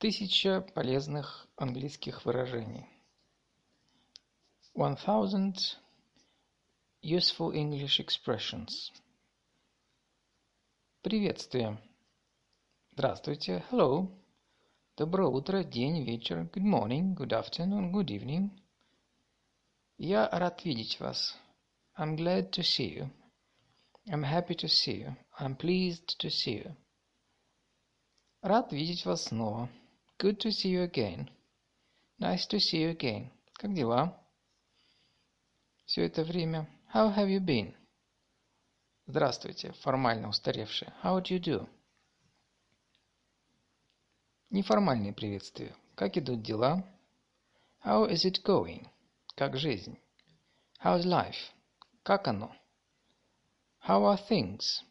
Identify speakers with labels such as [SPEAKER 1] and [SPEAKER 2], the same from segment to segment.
[SPEAKER 1] Тысяча полезных английских выражений. One thousand useful English expressions. Приветствие. Здравствуйте. Hello. Доброе утро, день, вечер. Good morning, good afternoon, good evening. Я рад видеть вас. I'm glad to see you. I'm happy to see you. I'm pleased to see you. Рад видеть вас снова. Good to see you again. Nice to see you again. Как дела? Все это время. How have you been? Здравствуйте, формально устаревшее. How do you do? Неформальные приветствия. Как идут дела? How is it going? Как жизнь? How's life? Как оно? How are things?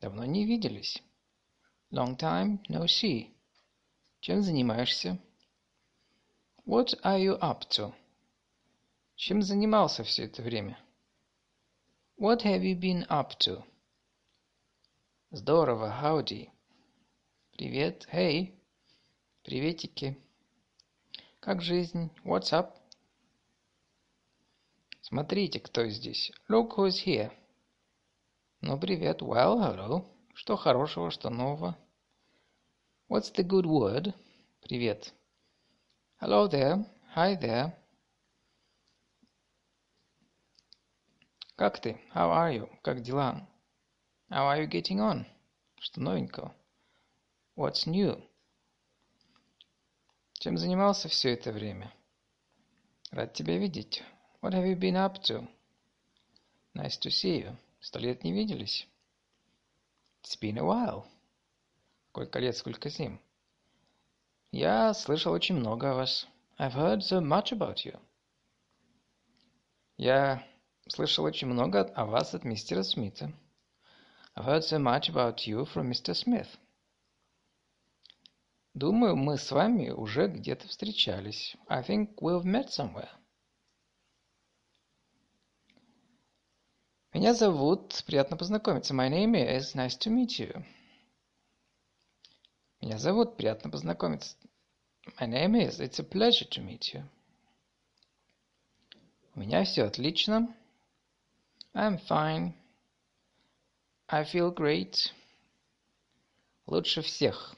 [SPEAKER 1] Давно не виделись. Long time no see. Чем занимаешься? What are you up to? Чем занимался все это время? What have you been up to? Здорово, howdy. Привет, hey. Приветики. Как жизнь? What's up? Смотрите, кто здесь. Look who's here. Ну, привет. Well, hello. Что хорошего, что нового? What's the good word? Привет. Hello there. Hi there. Как ты? How are you? Как дела? How are you getting on? Что новенького? What's new? Чем занимался все это время? Рад тебя видеть. What have you been up to? Nice to see you. Сто лет не виделись. It's been a while. Сколько лет, сколько зим. Я слышал очень много о вас. I've heard so much about you. Я слышал очень много о вас от мистера Смита. I've heard so much about you from Mr. Smith. Думаю, мы с вами уже где-то встречались. I think we've met somewhere. Меня зовут, приятно познакомиться. My name is, nice to meet you. Меня зовут, приятно познакомиться. My name is, it's a pleasure to meet you. У меня все отлично. I'm fine. I feel great. Лучше всех.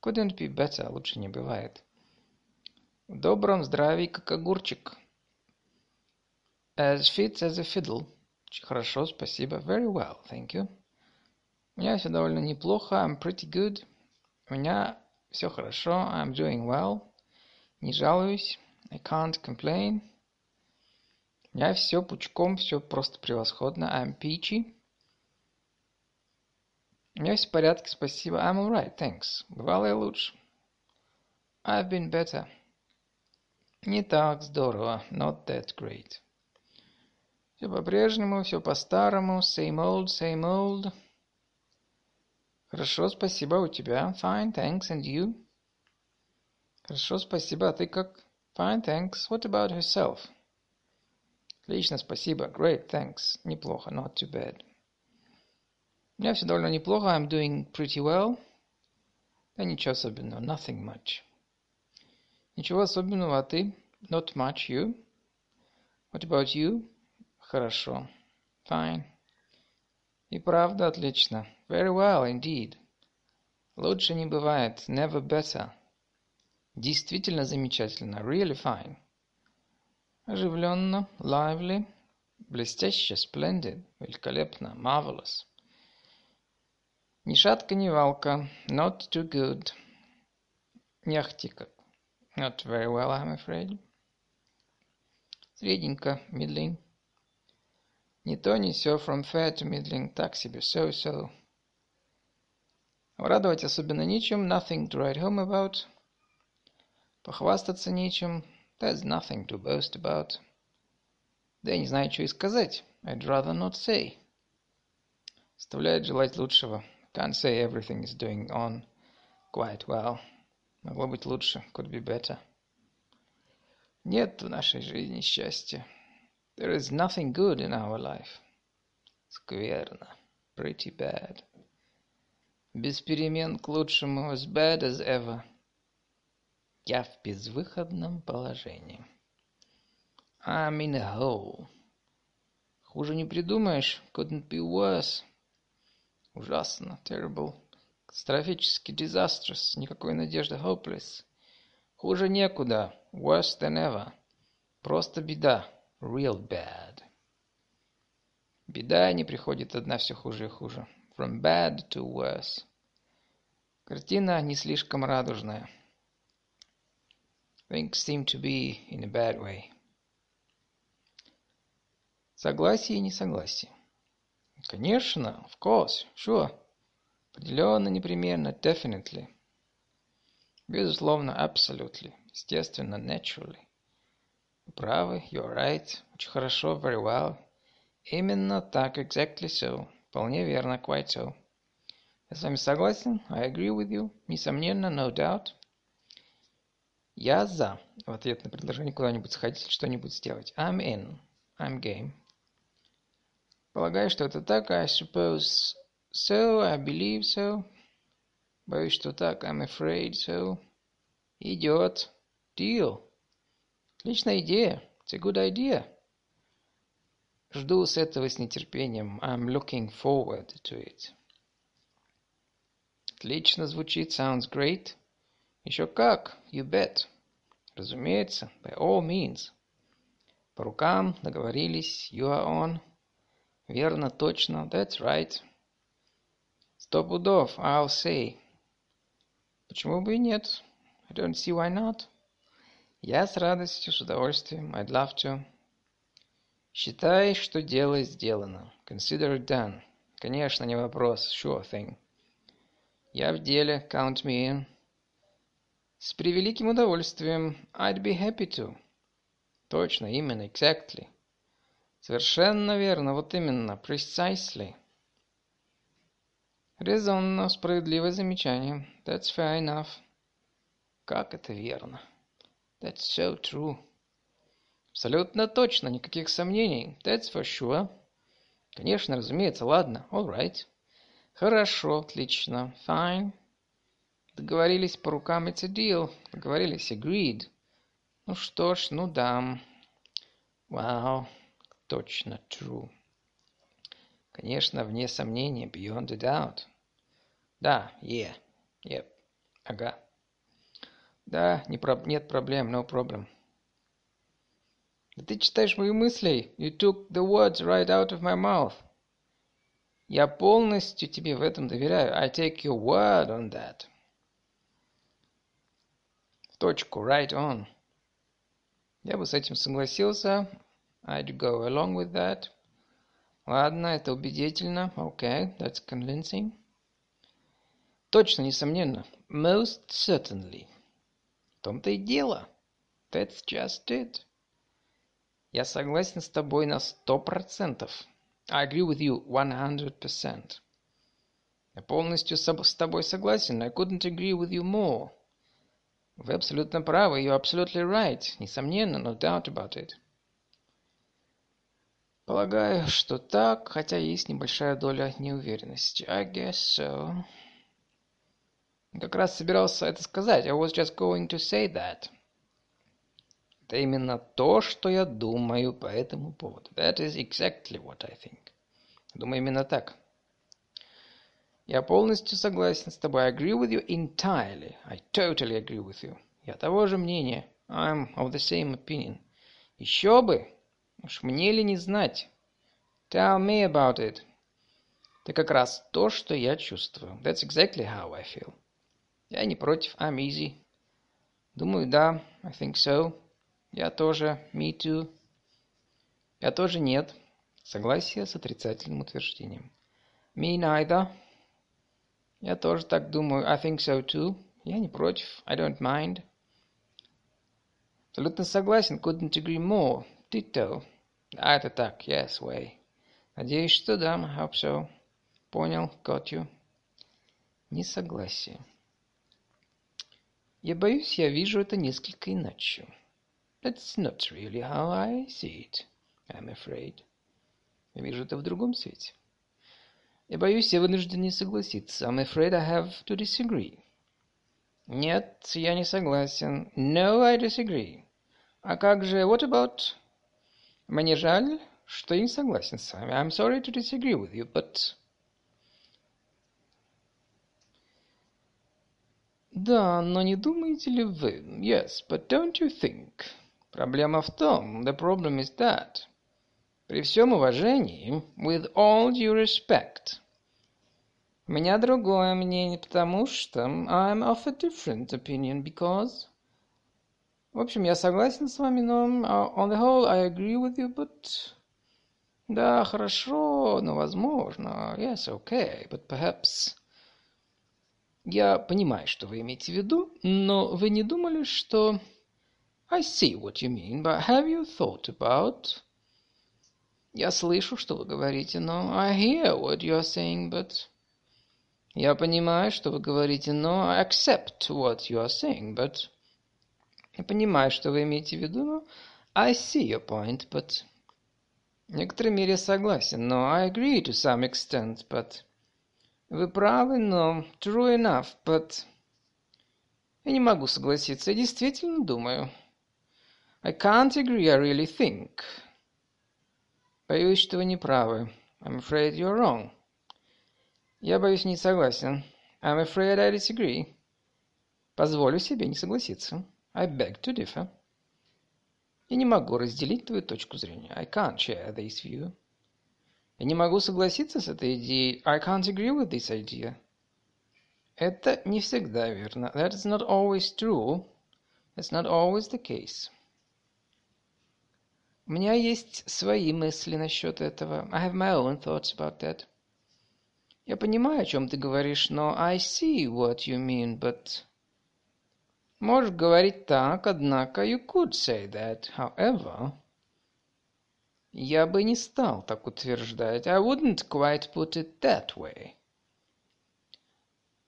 [SPEAKER 1] Couldn't be better. Лучше не бывает. В добром здравии, как огурчик. As fit as a fiddle. Хорошо, спасибо. Very well, thank you. У меня все довольно неплохо. I'm pretty good. У меня все хорошо. I'm doing well. Не жалуюсь. I can't complain. У меня все пучком, все просто превосходно. I'm peachy. У меня все в порядке, спасибо. I'm alright, thanks. Бывало и лучше. I've been better. Не так здорово. Not that great. Все по-прежнему, все по-старому. Same old, same old. Хорошо, спасибо. У тебя? Fine, thanks. And you? Хорошо, спасибо. А ты как? Fine, thanks. What about herself? Отлично, спасибо. Great, thanks. Неплохо. Not too bad. У меня все довольно неплохо. I'm doing pretty well. Да ничего особенного. Nothing much. Ничего особенного, а ты? Not much. You? What about you? Хорошо. Fine. И правда отлично. Very well indeed. Лучше не бывает. Never better. Действительно замечательно. Really fine. Оживленно. Lively. Блестяще. Splendid. Великолепно. Marvelous. Ни шатка, ни валка. Not too good. Не ахти как. Not very well, I'm afraid. Средненько. Middling. Не то, не сё, from fair to middling, так себе, so-so. Радовать особенно нечем, nothing to write home about. Похвастаться нечем, there's nothing to boast about. Да я не знаю, что и сказать, I'd rather not say. Оставляет желать лучшего. Can't say everything is doing on quite well. Могло быть лучше, could be better. Нет в нашей жизни счастья. There is nothing good in our life. Скверно. Pretty bad. Без перемен к лучшему. As bad as ever. Я в безвыходном положении. I'm in a hole. Хуже не придумаешь. Couldn't be worse. Ужасно. Terrible. Катастрофически. Disastrous. Никакой надежды. Hopeless. Хуже некуда. Worse than ever. Просто беда. Real bad. Беда не приходит одна все хуже и хуже. From bad to worse. Картина не слишком радужная. Things seem to be in a bad way. Согласие и несогласие. Конечно, of course, sure. Определенно, непременно, definitely. Безусловно, absolutely. Естественно, naturally. Вы правы, you're right. Очень хорошо, very well. Именно так, exactly so. Вполне верно, quite so. Я с вами согласен, I agree with you. Несомненно, no doubt. Я за. В ответ на предложение куда-нибудь сходить, что-нибудь сделать. I'm in. I'm game. Полагаю, что это так. I suppose so. I believe so. Боюсь, что так. I'm afraid so. Идет. Deal. Отличная идея. It's a good idea. Жду с этого с нетерпением. I'm looking forward to it. Отлично звучит. Sounds great. Еще как. You bet. Разумеется. By all means. По рукам. Договорились. You are on. Верно, точно. That's right. Сто пудов. I'll say. Почему бы и нет? I don't see why not. Я с радостью, с удовольствием. I'd love to. Считай, что дело сделано. Consider it done. Конечно, не вопрос. Sure thing. Я в деле. Count me in. С превеликим удовольствием. I'd be happy to. Точно, именно, exactly. Совершенно верно, вот именно, precisely. Резонно, справедливое замечание. That's fair enough. Как это верно. That's so true. Абсолютно точно, никаких сомнений. That's for sure. Конечно, разумеется, ладно. All right. Хорошо, отлично. Fine. Договорились по рукам, it's a deal. Договорились, agreed. Ну что ж, ну да. Wow. Точно true. Конечно, вне сомнения, beyond a doubt. Да, yeah, yep, ага. Да, не про... нет проблем, no problem. Да ты читаешь мои мысли. You took the words right out of my mouth. Я полностью тебе в этом доверяю. I take your word on that. В точку, right on. Я бы с этим согласился, I'd go along with that. Ладно, это убедительно. Okay, that's convincing. Точно, несомненно. Most certainly. Том-то и дело. That's just it. Я согласен с тобой на сто процентов. I agree with you one hundred percent. Я полностью с тобой согласен. I couldn't agree with you more. Вы абсолютно правы. You're absolutely right. Несомненно, no doubt about it. Полагаю, что так, хотя есть небольшая доля неуверенности. I guess so. Как раз собирался это сказать. I was just going to say that. Это именно то, что я думаю по этому поводу. That is exactly what I think. Думаю именно так. Я полностью согласен с тобой. I agree with you entirely. I totally agree with you. Я того же мнения. I'm of the same opinion. Еще бы, Уж мне ли не знать? Tell me about it. Это как раз то, что я чувствую. That's exactly how I feel. Я не против. I'm easy. Думаю, да. I think so. Я тоже. Me too. Я тоже нет. Согласие с отрицательным утверждением. Me neither. Я тоже так думаю. I think so too. Я не против. I don't mind. Абсолютно согласен. Couldn't agree more. Ditto. А, это так. Yes, way. Надеюсь, что да. I hope so. Понял. Got you. Несогласие. Я боюсь, я вижу это несколько иначе. That's not really how I see it. I'm afraid. Я вижу это в другом свете. Я боюсь, я вынужден не согласиться. I'm afraid I have to disagree. Нет, я не согласен. No, I disagree. А как же what about? Мне жаль, что я не согласен с вами. I'm sorry to disagree with you, but... Да, но не думаете ли вы? Yes, but don't you think? Проблема в том, the problem is that... При всем уважении, with all due respect... У меня другое мнение, потому что I'm of a different opinion, because... В общем, я согласен с вами, но on the whole I agree with you, but... Да, хорошо, но возможно. Yes, okay, but perhaps... Я понимаю, что вы имеете в виду, но вы не думали, что... I see what you mean, but have you thought about... Я слышу, что вы говорите, но I hear what you are saying, but... Я понимаю, что вы говорите, но I accept what you are saying, but... Я понимаю, что вы имеете в виду, но I see your point, but... В некоторой мере согласен, но I agree to some extent, but... Вы правы, но true enough, but... Я не могу согласиться, я действительно думаю. I can't agree, I really think. Боюсь, что вы не правы. I'm afraid you're wrong. Я боюсь, не согласен. I'm afraid I disagree. Позволю себе не согласиться. I beg to differ. Я не могу разделить твою точку зрения. I can't share this view. Я не могу согласиться с этой идеей. I can't agree with this idea. Это не всегда верно. That is not always true. That's not always the case. У меня есть свои мысли насчет этого. I have my own thoughts about that. Я понимаю, о чем ты говоришь, но I see what you mean, but... Можешь говорить так, однако you could say that, however... Я бы не стал так утверждать. I wouldn't quite put it that way.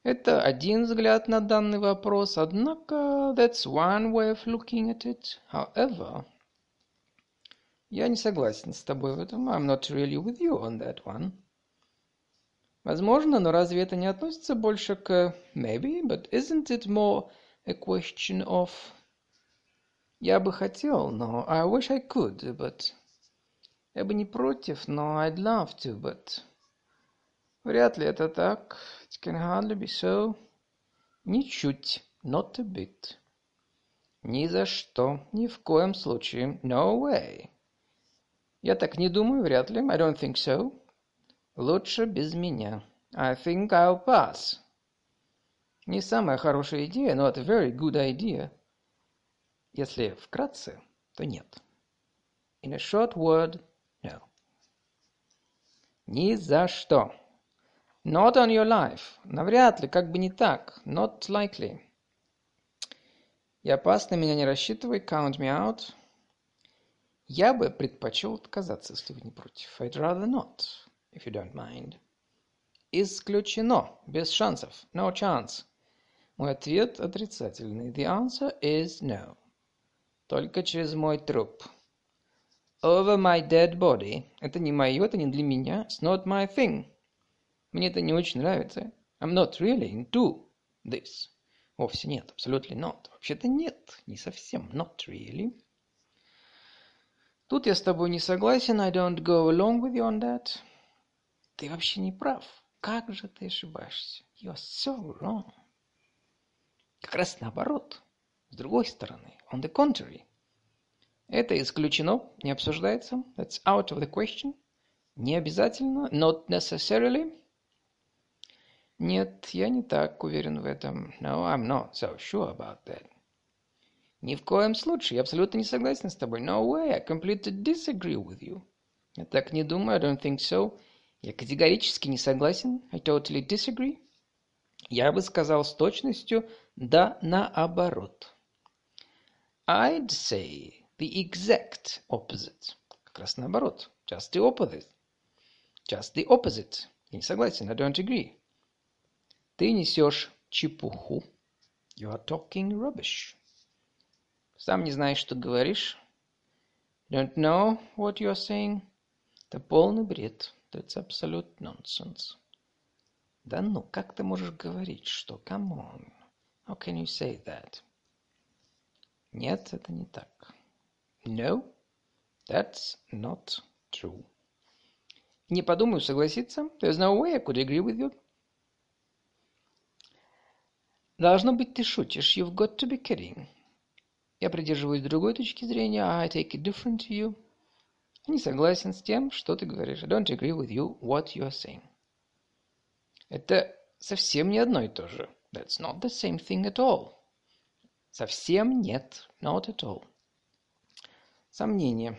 [SPEAKER 1] Это один взгляд на данный вопрос, однако that's one way of looking at it. However, я не согласен с тобой в этом. I'm not really with you on that one. Возможно, но разве это не относится больше к maybe, but isn't it more a question of я бы хотел, но I wish I could, but я бы не против, но I'd love to, but вряд ли это так. It can hardly be so. Ничуть, not a bit. Ни за что, ни в коем случае, no way. Я так не думаю, вряд ли, I don't think so. Лучше без меня. I think I'll pass. Не самая хорошая идея, но это very good idea. Если вкратце, то нет. In a short word. Ни за что. Not on your life. Навряд ли, как бы не так. Not likely. И опасно меня не рассчитывай. Count me out. Я бы предпочел отказаться, если вы не против. I'd rather not if you don't mind. Исключено. Без шансов. No chance. Мой ответ отрицательный. The answer is no. Только через мой труп. Over my dead body. Это не мое, это не для меня. It's not my thing. Мне это не очень нравится. I'm not really into this. Вовсе нет. Абсолютно not. Вообще-то нет. Не совсем. Not really. Тут я с тобой не согласен. I don't go along with you on that. Ты вообще не прав. Как же ты ошибаешься? You're so wrong. Как раз наоборот. С другой стороны. On the contrary. Это исключено, не обсуждается. That's out of the question. Не обязательно. Not necessarily. Нет, я не так уверен в этом. No, I'm not so sure about that. Ни в коем случае. Я абсолютно не согласен с тобой. No way. I completely disagree with you. Я так не думаю. I don't think so. Я категорически не согласен. I totally disagree. Я бы сказал с точностью да наоборот. I'd say the exact opposite. Как раз наоборот. Just the opposite. Just the opposite. Я не согласен. I don't agree. Ты несешь чепуху. You are talking rubbish. Сам не знаешь, что говоришь. Don't know what you are saying. Это полный бред. That's absolute nonsense. Да ну, как ты можешь говорить, что... Come on. How can you say that? Нет, это не так. No, that's not true. Не подумаю согласиться. There's no way I could agree with you. Должно быть, ты шутишь. You've got to be kidding. Я придерживаюсь другой точки зрения. I take it different you. Не согласен с тем, что ты говоришь. I don't agree with you, what you are saying. Это совсем не одно и то же. That's not the same thing at all. Совсем нет. Not at all. Сомнение.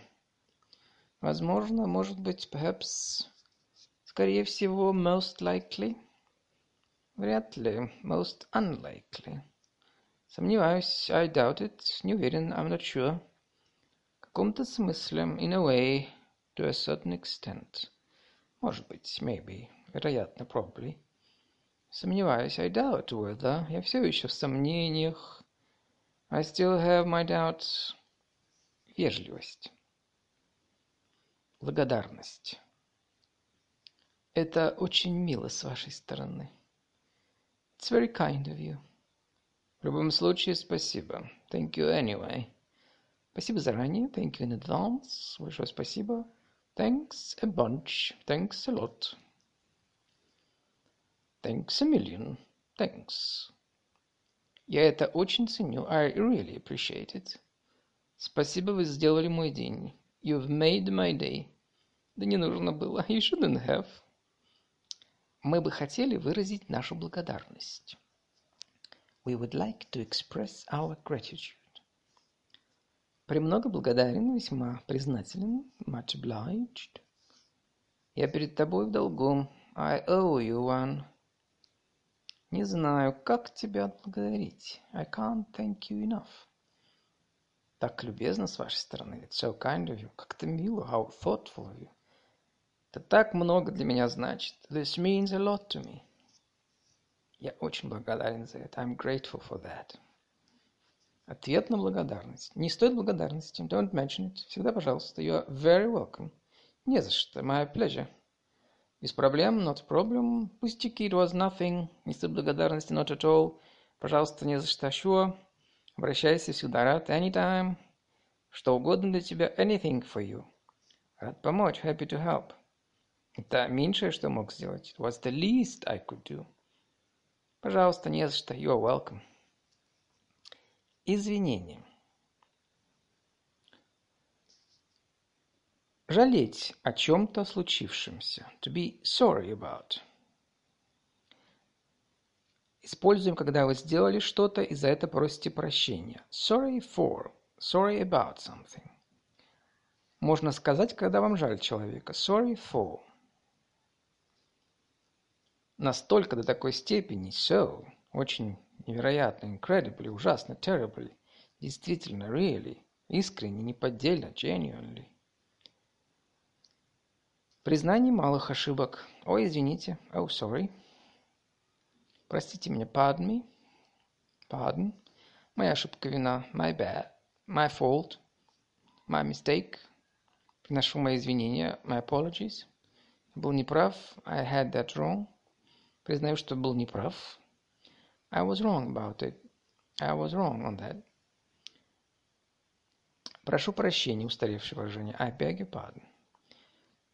[SPEAKER 1] Возможно, может быть, perhaps, скорее всего, most likely. Вряд ли. Most unlikely. Сомневаюсь. I doubt it. Не уверен. I'm not sure. В каком-то смысле. In a way. To a certain extent. Может быть. Maybe. Вероятно. Probably. Сомневаюсь. I doubt whether. Я все еще в сомнениях. I still have my doubts. Вежливость. Благодарность. Это очень мило с вашей стороны. It's very kind of you. В любом случае, спасибо. Thank you anyway. Спасибо заранее. Thank you in advance. Большое спасибо. Thanks a bunch. Thanks a lot. Thanks a million. Thanks. Я это очень ценю. I really appreciate it. Спасибо, вы сделали мой день. You've made my day. Да не нужно было. You shouldn't have. Мы бы хотели выразить нашу благодарность. We would like to express our gratitude. Премного благодарен, весьма признателен. Much obliged. Я перед тобой в долгу. I owe you one. Не знаю, как тебя отблагодарить. I can't thank you enough. Так любезно с вашей стороны. It's so kind of you. Как-то мило. How thoughtful of you. Это так много для меня значит. This means a lot to me. Я очень благодарен за это. I'm grateful for that. Ответ на благодарность. Не стоит благодарности. Don't mention it. Всегда пожалуйста. You are very welcome. Не за что. My pleasure. Без проблем. Not a problem. Пустяки. It was nothing. Не стоит благодарности. Not at all. Пожалуйста, не за что. Sure. Обращайся всегда рад. Anytime. Что угодно для тебя. Anything for you. Рад помочь. Happy to help. Это меньшее, что мог сделать. It was the least I could do. Пожалуйста, не за что. You're welcome. Извинения. Жалеть о чем-то случившемся. To be sorry about. Используем, когда вы сделали что-то и за это просите прощения. Sorry for. Sorry about something. Можно сказать, когда вам жаль человека. Sorry for настолько до такой степени, so, очень невероятно, incredibly, ужасно, terribly, действительно, really, искренне, неподдельно, genuinely. Признание малых ошибок. Ой, извините. Oh, sorry. Простите меня. Pardon me. Pardon. Моя ошибка вина. My bad. My fault. My mistake. Приношу мои извинения. My apologies. Был неправ. I had that wrong. Признаю, что был неправ. I was wrong about it. I was wrong on that. Прошу прощения, устаревшее выражение. I beg your pardon.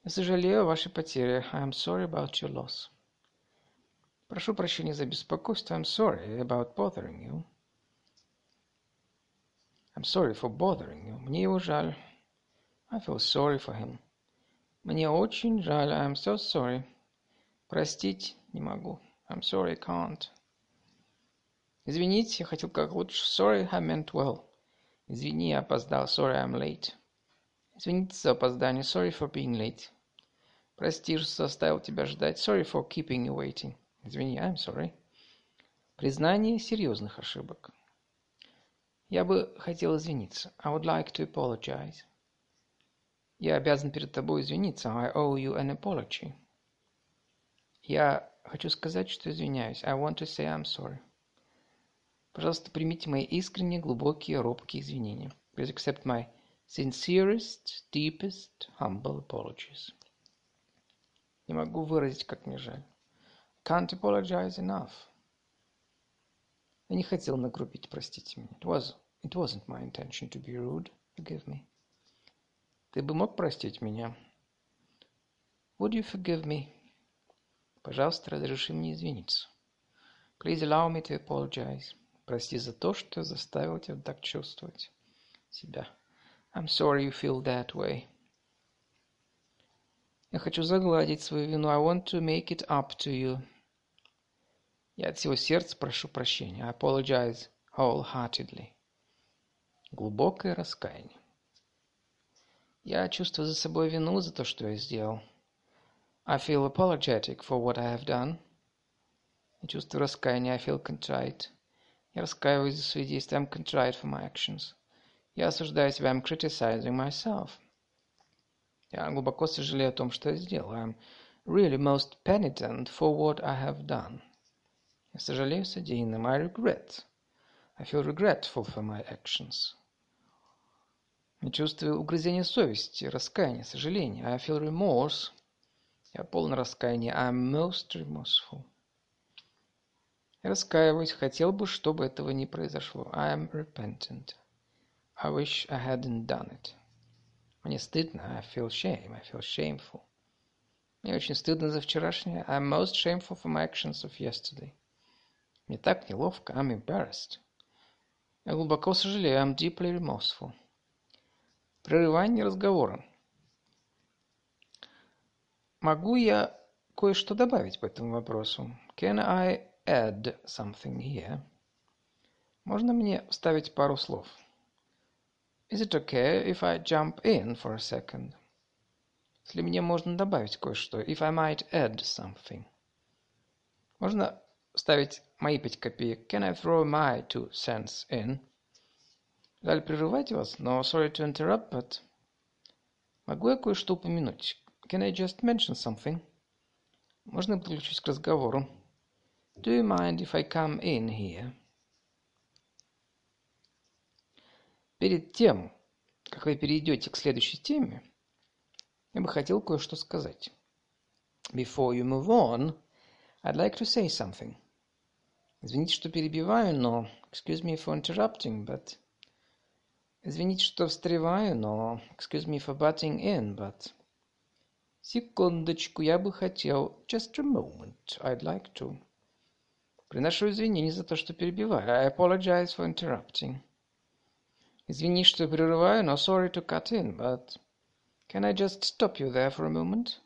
[SPEAKER 1] Я сожалею о вашей потере. I am sorry about your loss. Прошу прощения за беспокойство. I'm sorry about bothering you. I'm sorry for bothering you. Мне его жаль. I feel sorry for him. Мне очень жаль. I'm so sorry. Простить не могу. I'm sorry, I can't. Извините, я хотел как лучше. Sorry, I meant well. Извини, я опоздал. Sorry, I'm late. Извините за опоздание. Sorry for being late. Прости, что заставил тебя ждать. Sorry for keeping you waiting. Извини, I'm sorry. Признание серьезных ошибок. Я бы хотел извиниться. I would like to apologize. Я обязан перед тобой извиниться. I owe you an apology. Я хочу сказать, что извиняюсь. I want to say I'm sorry. Пожалуйста, примите мои искренние, глубокие, робкие извинения. Please accept my sincerest, deepest, humble apologies. Не могу выразить, как мне жаль. Can't apologize enough. Я не хотел нагрубить, простите меня. It, was, it wasn't my intention to be rude. Forgive me. Ты бы мог простить меня? Would you forgive me? Пожалуйста, разреши мне извиниться. Please allow me to apologize. Прости за то, что заставил тебя так чувствовать себя. I'm sorry you feel that way. Я хочу загладить свою вину. I want to make it up to you. Я от всего сердца прошу прощения. I apologize wholeheartedly. Глубокое раскаяние. Я чувствую за собой вину за то, что я сделал. I feel apologetic for what I have done. Я чувствую раскаяние. I feel contrite. Я раскаиваюсь за свои действия. I'm contrite for my actions. Я осуждаю себя. I'm criticizing myself. Я глубоко сожалею о том, что я сделал. I'm really most penitent for what I have done. Я сожалею содеянным. I regret. I feel regretful for my actions. Я чувствую угрызение совести, раскаяние, сожаление. I feel remorse. Я полон раскаяния. I'm most remorseful. Я раскаиваюсь, хотел бы, чтобы этого не произошло. I am repentant. I wish I hadn't done it. Мне стыдно. I feel shame. I feel shameful. Мне очень стыдно за вчерашнее. I'm most shameful for my actions of yesterday. Мне так неловко. I'm embarrassed. Я глубоко сожалею. I'm deeply remorseful. Прерывание разговора. Могу я кое-что добавить по этому вопросу? Can I add something here? Можно мне вставить пару слов? Is it okay if I jump in for a second? Если мне можно добавить кое-что. If I might add something. Можно вставить мои пять копеек. Can I throw my two cents in? Жаль прерывать вас, но sorry to interrupt, but... Могу я кое-что упомянуть? Can I just mention something? Можно я подключусь к разговору? Do you mind if I come in here? Перед тем, как вы перейдете к следующей теме, я бы хотел кое-что сказать. Before you move on, I'd like to say something. Извините, что перебиваю, но... Excuse me for interrupting, but... Извините, что встреваю, но... Excuse me for butting in, but... Секундочку, я бы хотел... Just a moment, I'd like to... Приношу извинения за то, что перебиваю. I apologize for interrupting. Извини, что прерываю, но sorry to cut in, but... Can I just stop you there for a moment?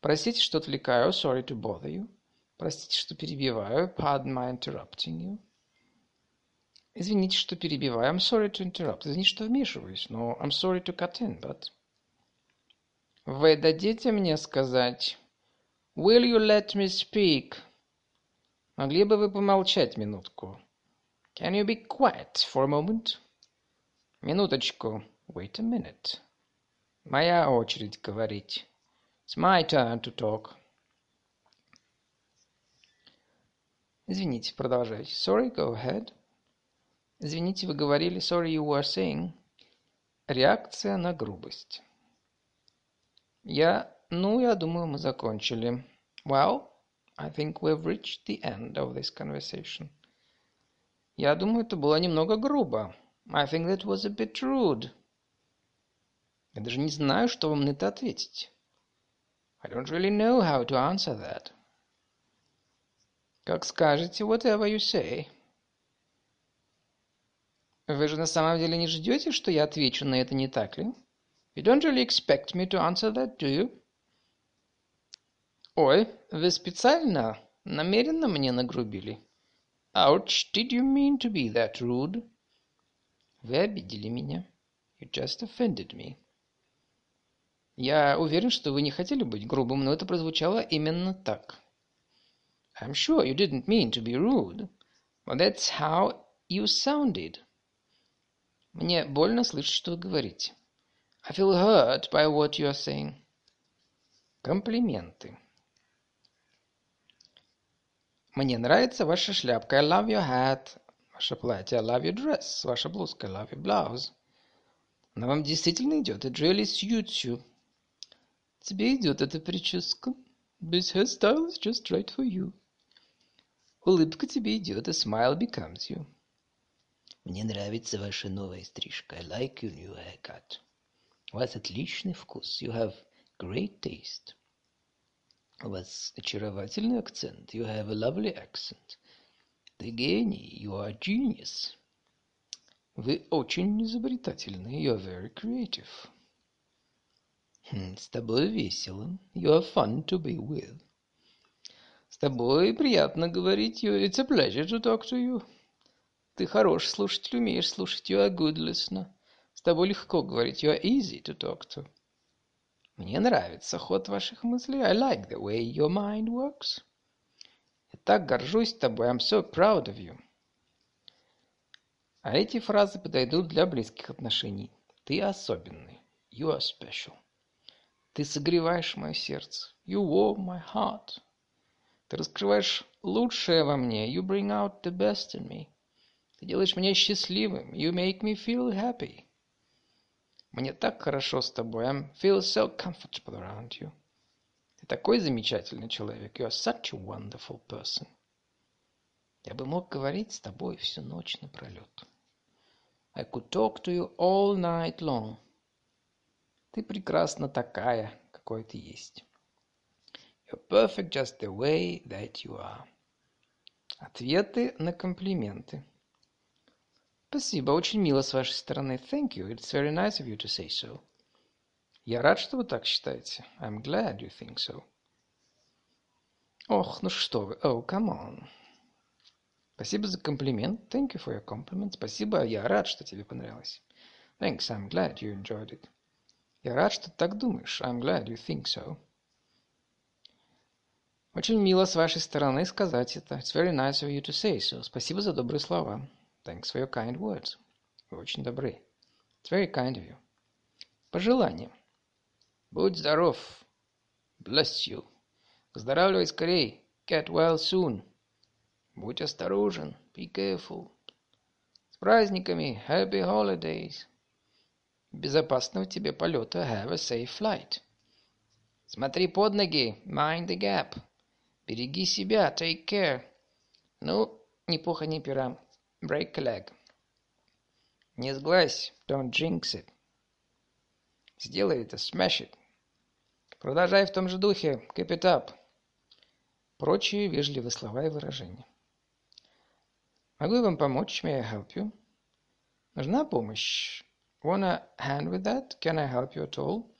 [SPEAKER 1] Простите, что отвлекаю. Sorry to bother you. Простите, что перебиваю. Pardon my interrupting you. Извините, что перебиваю. I'm sorry to interrupt. Извините, что вмешиваюсь, но I'm sorry to cut in, but... Вы дадите мне сказать? Will you let me speak? Могли бы вы помолчать минутку? Can you be quiet for a moment? Минуточку. Wait a minute. Моя очередь говорить. It's my turn to talk. Извините, продолжайте. Sorry, go ahead. Извините, вы говорили. Sorry, you were saying. Реакция на грубость. Я... Ну, я думаю, мы закончили. Well, I think we've reached the end of this conversation. Я думаю, это было немного грубо. I think that was a bit rude. Я даже не знаю, что вам на это ответить. I don't really know how to answer that. Как скажете, whatever you say. Вы же на самом деле не ждете, что я отвечу на это, не так ли? You don't really expect me to answer that, do you? Ой, вы специально, намеренно мне нагрубили. Ouch, did you mean to be that rude? Вы обидели меня. You just offended me. Я уверен, что вы не хотели быть грубым, но это прозвучало именно так. I'm sure you didn't mean to be rude, but that's how you sounded. Мне больно слышать, что вы говорите. I feel hurt by what you are saying. Комплименты. Мне нравится ваша шляпка. I love your hat. Ваше платье. I love your dress. Ваша блузка. I love your blouse. Она вам действительно идет. It really suits you. Тебе идет эта прическа. This hairstyle is just right for you. Улыбка тебе идет, a smile becomes you.
[SPEAKER 2] Мне нравится ваша новая стрижка. I like your new haircut. У вас отличный вкус. You have great taste. У вас очаровательный акцент. You have a lovely accent. Ты гений. You are genius.
[SPEAKER 1] Вы очень изобретательны. You are very creative.
[SPEAKER 2] Хм, с тобой весело. You are fun to be with.
[SPEAKER 1] С тобой приятно говорить. You, it's a pleasure to talk to you. Ты хороший слушатель, умеешь слушать. You are good listener. С тобой легко говорить. You are easy to talk to. Мне нравится ход ваших мыслей. I like the way your mind works. Я так горжусь тобой. I'm so proud of you. А эти фразы подойдут для близких отношений. Ты особенный. You are special. Ты согреваешь мое сердце. You warm my heart. Ты раскрываешь лучшее во мне. You bring out the best in me. Ты делаешь меня счастливым. You make me feel happy. Мне так хорошо с тобой. I feel so comfortable around you. Ты такой замечательный человек. You are such a wonderful person. Я бы мог говорить с тобой всю ночь напролет. I could talk to you all night long. Ты прекрасна такая, какой ты есть. You're perfect just the way that you are. Ответы на комплименты. Спасибо, очень мило с вашей стороны. Thank you. It's very nice of you to say so. Я рад, что вы так считаете. I'm glad you think so. Ох, ну что вы. Oh, come on. Спасибо за комплимент. Thank you for your compliment. Спасибо, я рад, что тебе понравилось. Thanks, I'm glad you enjoyed it. Я рад, что ты так думаешь. I'm glad you think so. Очень мило с вашей стороны сказать это. It's very nice of you to say so. Спасибо за добрые слова. Thanks for your kind words. Вы очень добры. It's very kind of you. Пожелание. Будь здоров. Bless you. Выздоравливай скорей. Get well soon. Будь осторожен. Be careful. С праздниками. Happy holidays. Безопасного тебе полета. Have a safe flight. Смотри под ноги. Mind the gap. Береги себя. Take care. Ну, ни пуха, ни пера. Break a leg. Не сглазь. Don't jinx it. Сделай это. Smash it. Продолжай в том же духе. Keep it up. Прочие вежливые слова и выражения. Могу я вам помочь? May I help you? Нужна помощь? Wanna hand with that? Can I help you at all?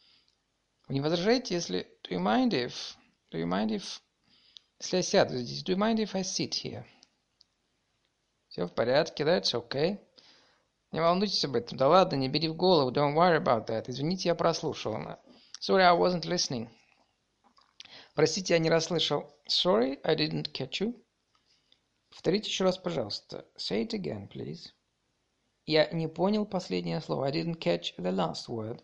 [SPEAKER 1] Вы не возражаете, если... Do you mind if... Do you mind if... Если я сяду здесь. Do you mind if I sit here? Все в порядке, that's okay. Не волнуйтесь об этом. Да ладно, не бери в голову. Don't worry about that. Извините, я прослушал. Sorry, I wasn't listening. Простите, я не расслышал. Sorry, I didn't catch you. Повторите еще раз, пожалуйста. Say it again, please. Я не понял последнее слово. I didn't catch the last word.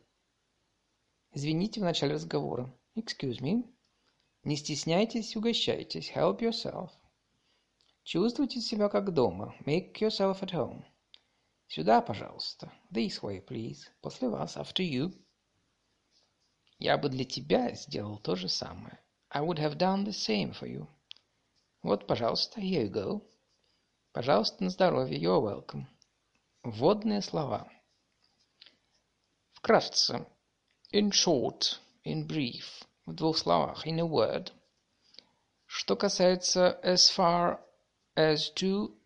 [SPEAKER 1] Извините в начале разговора. Excuse me. Не стесняйтесь, угощайтесь. Help yourself. Чувствуйте себя как дома. Make yourself at home. Сюда, пожалуйста. This way, please. После вас. After you. Я бы для тебя сделал то же самое. I would have done the same for you. Вот, пожалуйста, here you go. Пожалуйста, на здоровье. You're welcome. Вводные слова. Вкратце. In short. In brief. В двух словах. In a word. Что касается as far as to,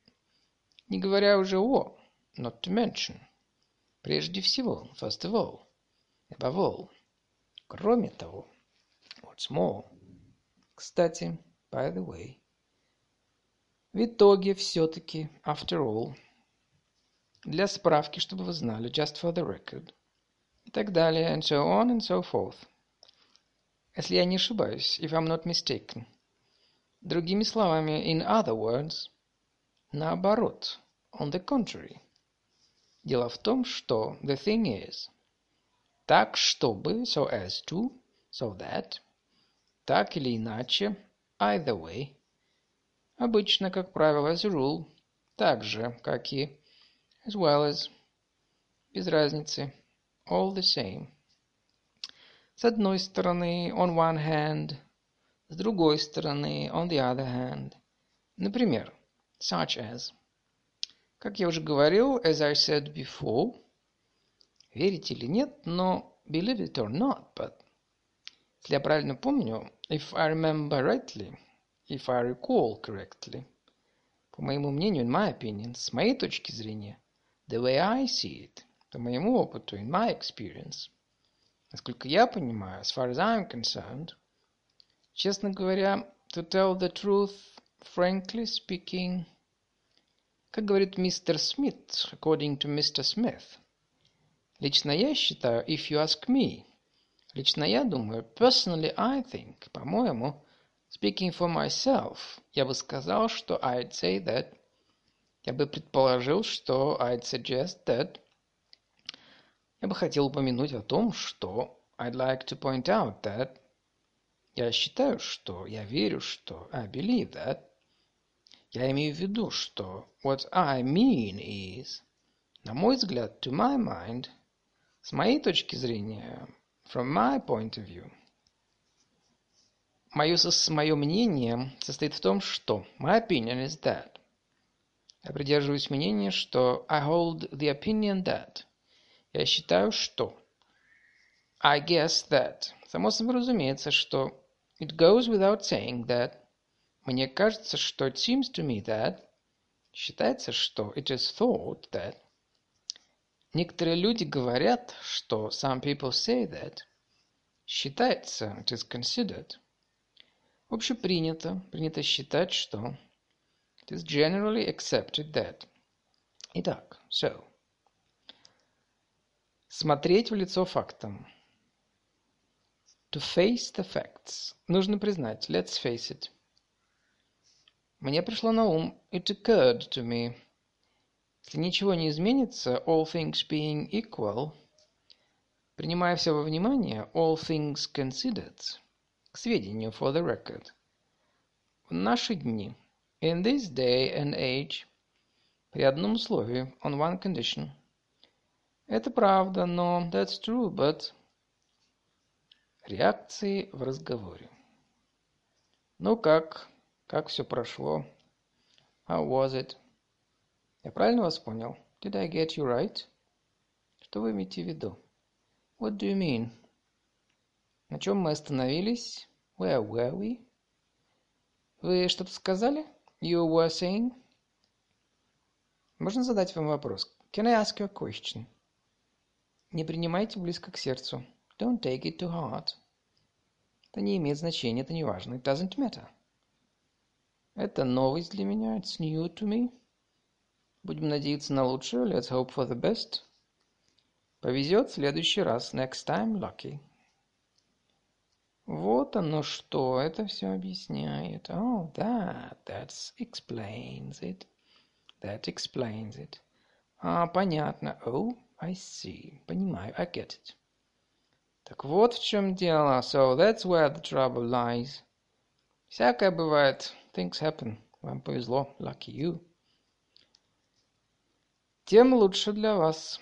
[SPEAKER 1] не говоря уже о, not to mention. Прежде всего, first of all, above all. Кроме того, what's more. Кстати, by the way. В итоге, все-таки, after all. Для справки, чтобы вы знали, just for the record. И так далее, and so on and so forth. Если я не ошибаюсь, if I'm not mistaken. Другими словами, in other words, наоборот, on the contrary. Дело в том, что the thing is, так чтобы, so as to, so that, так или иначе, either way, обычно, как правило, as a rule, так же, как и as well as, без разницы, all the same. С одной стороны, on one hand – с другой стороны, on the other hand. Например, such as. Как я уже говорил, as I said before, верите или нет, но believe it or not, but если я правильно помню, if I remember rightly, if I recall correctly, по моему мнению, in my opinion, с моей точки зрения, the way I see it, по моему опыту, in my experience, насколько я понимаю, as far as I'm concerned, честно говоря, to tell the truth, frankly speaking, как говорит мистер Смит, according to Mr. Smith, лично я считаю, if you ask me, лично я думаю, personally I think, по-моему, Speaking for myself, я бы сказал, что I'd say that. Я бы предположил, что I'd suggest that. Я бы хотел упомянуть о том, что I'd like to point out that. Я считаю, что, я верю, что I believe that. Я имею в виду, что what I mean is, на мой взгляд, to my mind, с моей точки зрения, from my point of view – Мое, мое мнение состоит в том, что my opinion is that. Я придерживаюсь мнения, что I hold the opinion that. Я считаю, что. I guess that. Само собой разумеется, что it goes without saying that. Мне кажется, что it seems to me that. Считается, что it is thought that. Некоторые люди говорят, что some people say that. Считается, it is considered. Общепринято, принято считать, что it is generally accepted that. Итак, so. Смотреть в лицо фактам. To face the facts. Нужно признать, let's face it. Мне пришло на ум, it occurred to me. Если ничего не изменится, all things being equal, принимая все во внимание, all things considered – к сведению, for the record. В наши дни, in this day and age, при одном условии, on one condition. Это правда, но that's true, but... Реакции в разговоре. Ну как? Как все прошло? How was it? Я правильно вас понял? Did I get you right? Что вы имеете в виду? What do you mean? На чем мы остановились? Where were we? Вы что-то сказали? You were saying? Можно задать вам вопрос? Can I ask you a question? Не принимайте близко к сердцу. Don't take it to heart. Это не имеет значения, это не важно. It doesn't matter. Это новость для меня. It's new to me. Будем надеяться на лучшее. Let's hope for the best. Повезет в следующий раз. Next time lucky. Вот оно что, это все объясняет. Oh, that, that explains it. That explains it. А, понятно. Oh, I see. Понимаю, I get it. Так вот в чем дело. So that's where the trouble lies. Всякое бывает. Things happen. Вам повезло. Lucky you. Тем лучше для вас.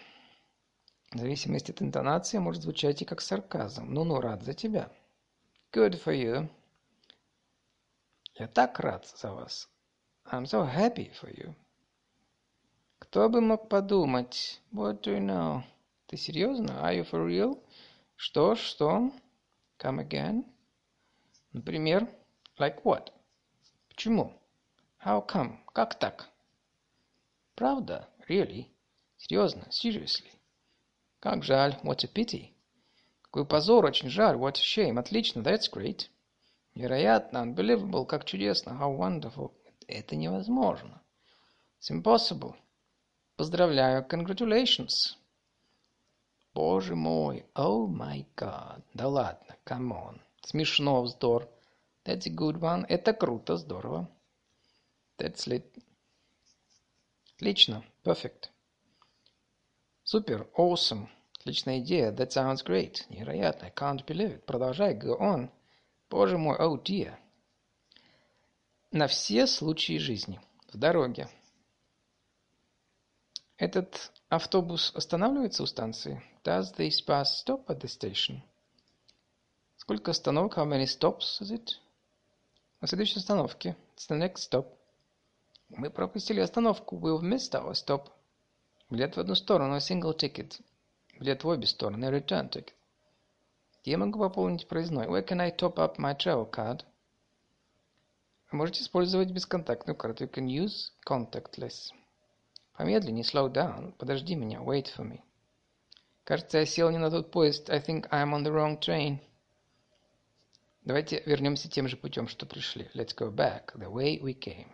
[SPEAKER 1] В зависимости от интонации может звучать и как сарказм. Ну-ну, рад за тебя. Good for you. Я так рад за вас. I'm so happy for you. Кто бы мог подумать? What do you know? Ты серьезно? Are you for real? Что, что? Come again? Например, like what? Почему? How come? Как так? Правда? Really? Серьезно? Seriously? Как жаль. What a pity. Какой позор, очень жаль. What a shame. Отлично, that's great. Невероятно, unbelievable, как чудесно. How wonderful. Это невозможно. It's impossible. Поздравляю, congratulations. Боже мой, oh my god. Да ладно, come on. Смешно, вздор. That's a good one. Это круто, здорово. That's lit. Отлично, perfect. Супер, awesome. Отличная идея. That sounds great. Невероятно. I can't believe it. Продолжай. Go on. Боже мой. Oh dear. На все случаи жизни. В дороге. Этот автобус останавливается у станции? Does this bus stop at the station? Сколько остановок? How many stops is it? На следующей остановке. It's the next stop. Мы пропустили остановку. We've missed our stop. Билет в одну сторону. A single ticket. Билет в обе стороны. A return ticket. Где я могу пополнить проездной? Where can I top up my travel card? Вы можете использовать бесконтактную карту. You can use contactless. Помедленнее. Slow down. Подожди меня. Wait for me. Кажется, я сел не на тот поезд. I think I'm on the wrong train. Давайте вернемся тем же путем, что пришли. Let's go back the way we came.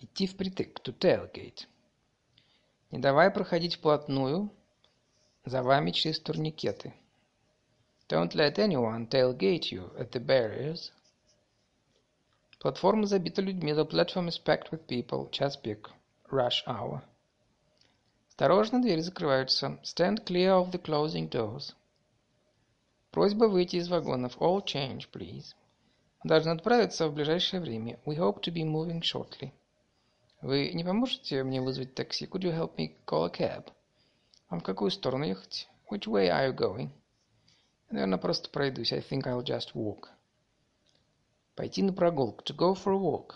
[SPEAKER 1] Идти впритык. To tailgate. Не давай проходить вплотную за вами через турникеты. Don't let anyone tailgate you at the barriers. Платформа забита людьми. The platform is packed with people. Час пик. Rush hour. Осторожно, двери закрываются. Stand clear of the closing doors. Просьба выйти из вагонов. All change, please. Должны отправиться в ближайшее время. We hope to be moving shortly. Вы не поможете мне вызвать такси? Could you help me call a cab? Вам в какую сторону ехать? Which way are you going? Наверное, просто пройдусь. I think I'll just walk. Пойти на прогулку. To go for a walk.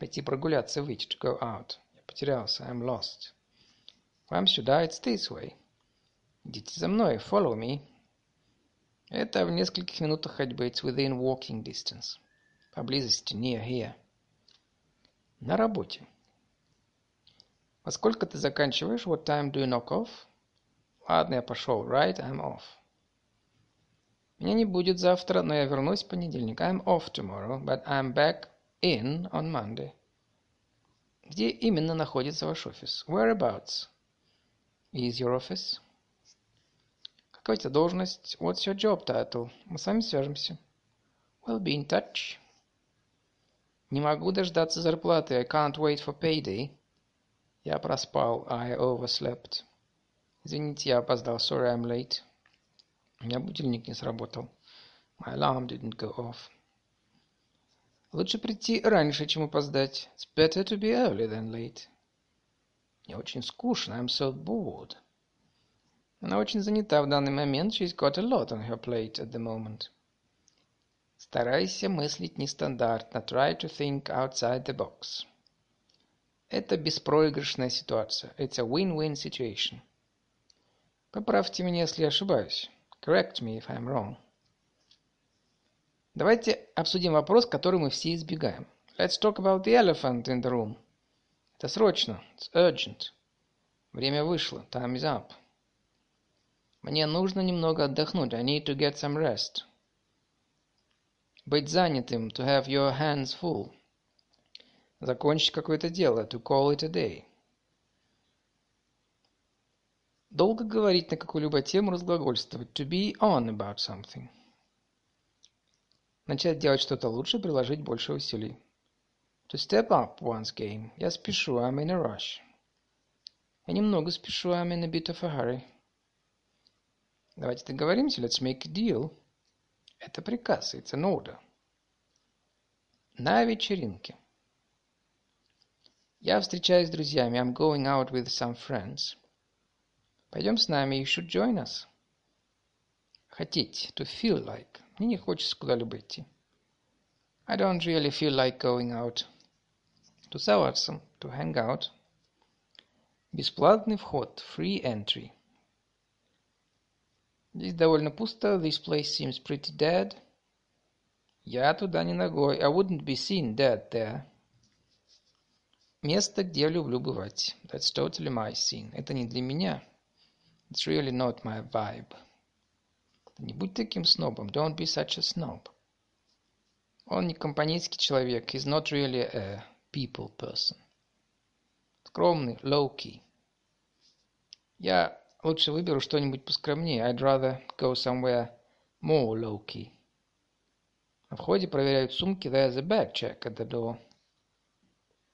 [SPEAKER 1] Пойти прогуляться, выйти. To go out. Я потерялся. I'm lost. Вам сюда. It's this way. Идите за мной. Follow me. Это в нескольких минутах ходьбы. It's within walking distance. Поблизости. Near here. На работе. Во сколько ты заканчиваешь? What time do you knock off? Ладно, я пошел. Right, I'm off. Меня не будет завтра, но я вернусь в понедельник. I'm off tomorrow, but I'm back in on Monday. Где именно находится ваш офис? Whereabouts is your office? Какая у тебя должность? What's your job title? Мы с вами свяжемся. We'll be in touch. Не могу дождаться зарплаты. I can't wait for payday. Я проспал. I overslept. Извините, я опоздал. Sorry, I'm late. У меня будильник не сработал. My alarm didn't go off. Лучше прийти раньше, чем опоздать. It's better to be early than late. Мне очень скучно. I'm so bored. Она очень занята в данный момент. She's got a lot on her plate at the moment. Старайся мыслить нестандартно. Try to think outside the box. Это беспроигрышная ситуация. It's a win-win situation. Поправьте меня, если ошибаюсь. Correct me if I'm wrong. Давайте обсудим вопрос, который мы все избегаем. Let's talk about the elephant in the room. Это срочно. It's urgent. Время вышло. Time is up. Мне нужно немного отдохнуть. I need to get some rest. Быть занятым. To have your hands full. Закончить какое-то дело. To call it a day. Долго говорить на какую-либо тему, разглагольствовать. To be on about something. Начать делать что-то лучше, приложить больше усилий. To step up one's game. Я спешу. I'm in a rush. Я немного спешу. I'm in a bit of a hurry. Давайте договоримся. Let's make a deal. Это приказ. It's an order. На вечеринке. Я встречаюсь с друзьями. I'm going out with some friends. Пойдем с нами. You should join us. Хотеть. To feel like. Мне не хочется куда-либо идти. I don't really feel like going out. Тусоваться. To hang out. Бесплатный вход. Free entry. Здесь довольно пусто. This place seems pretty dead. Я туда не ногой. I wouldn't be seen dead there. Место, где я люблю бывать. That's totally my scene. Это не для меня. It's really not my vibe. Не будь таким снобом. Don't be such a snob. Он не компанейский человек. He's not really a people person. Скромный, low-key. Я лучше выберу что-нибудь поскромнее. I'd rather go somewhere more low-key. На входе проверяют сумки. There's a bag check at the door.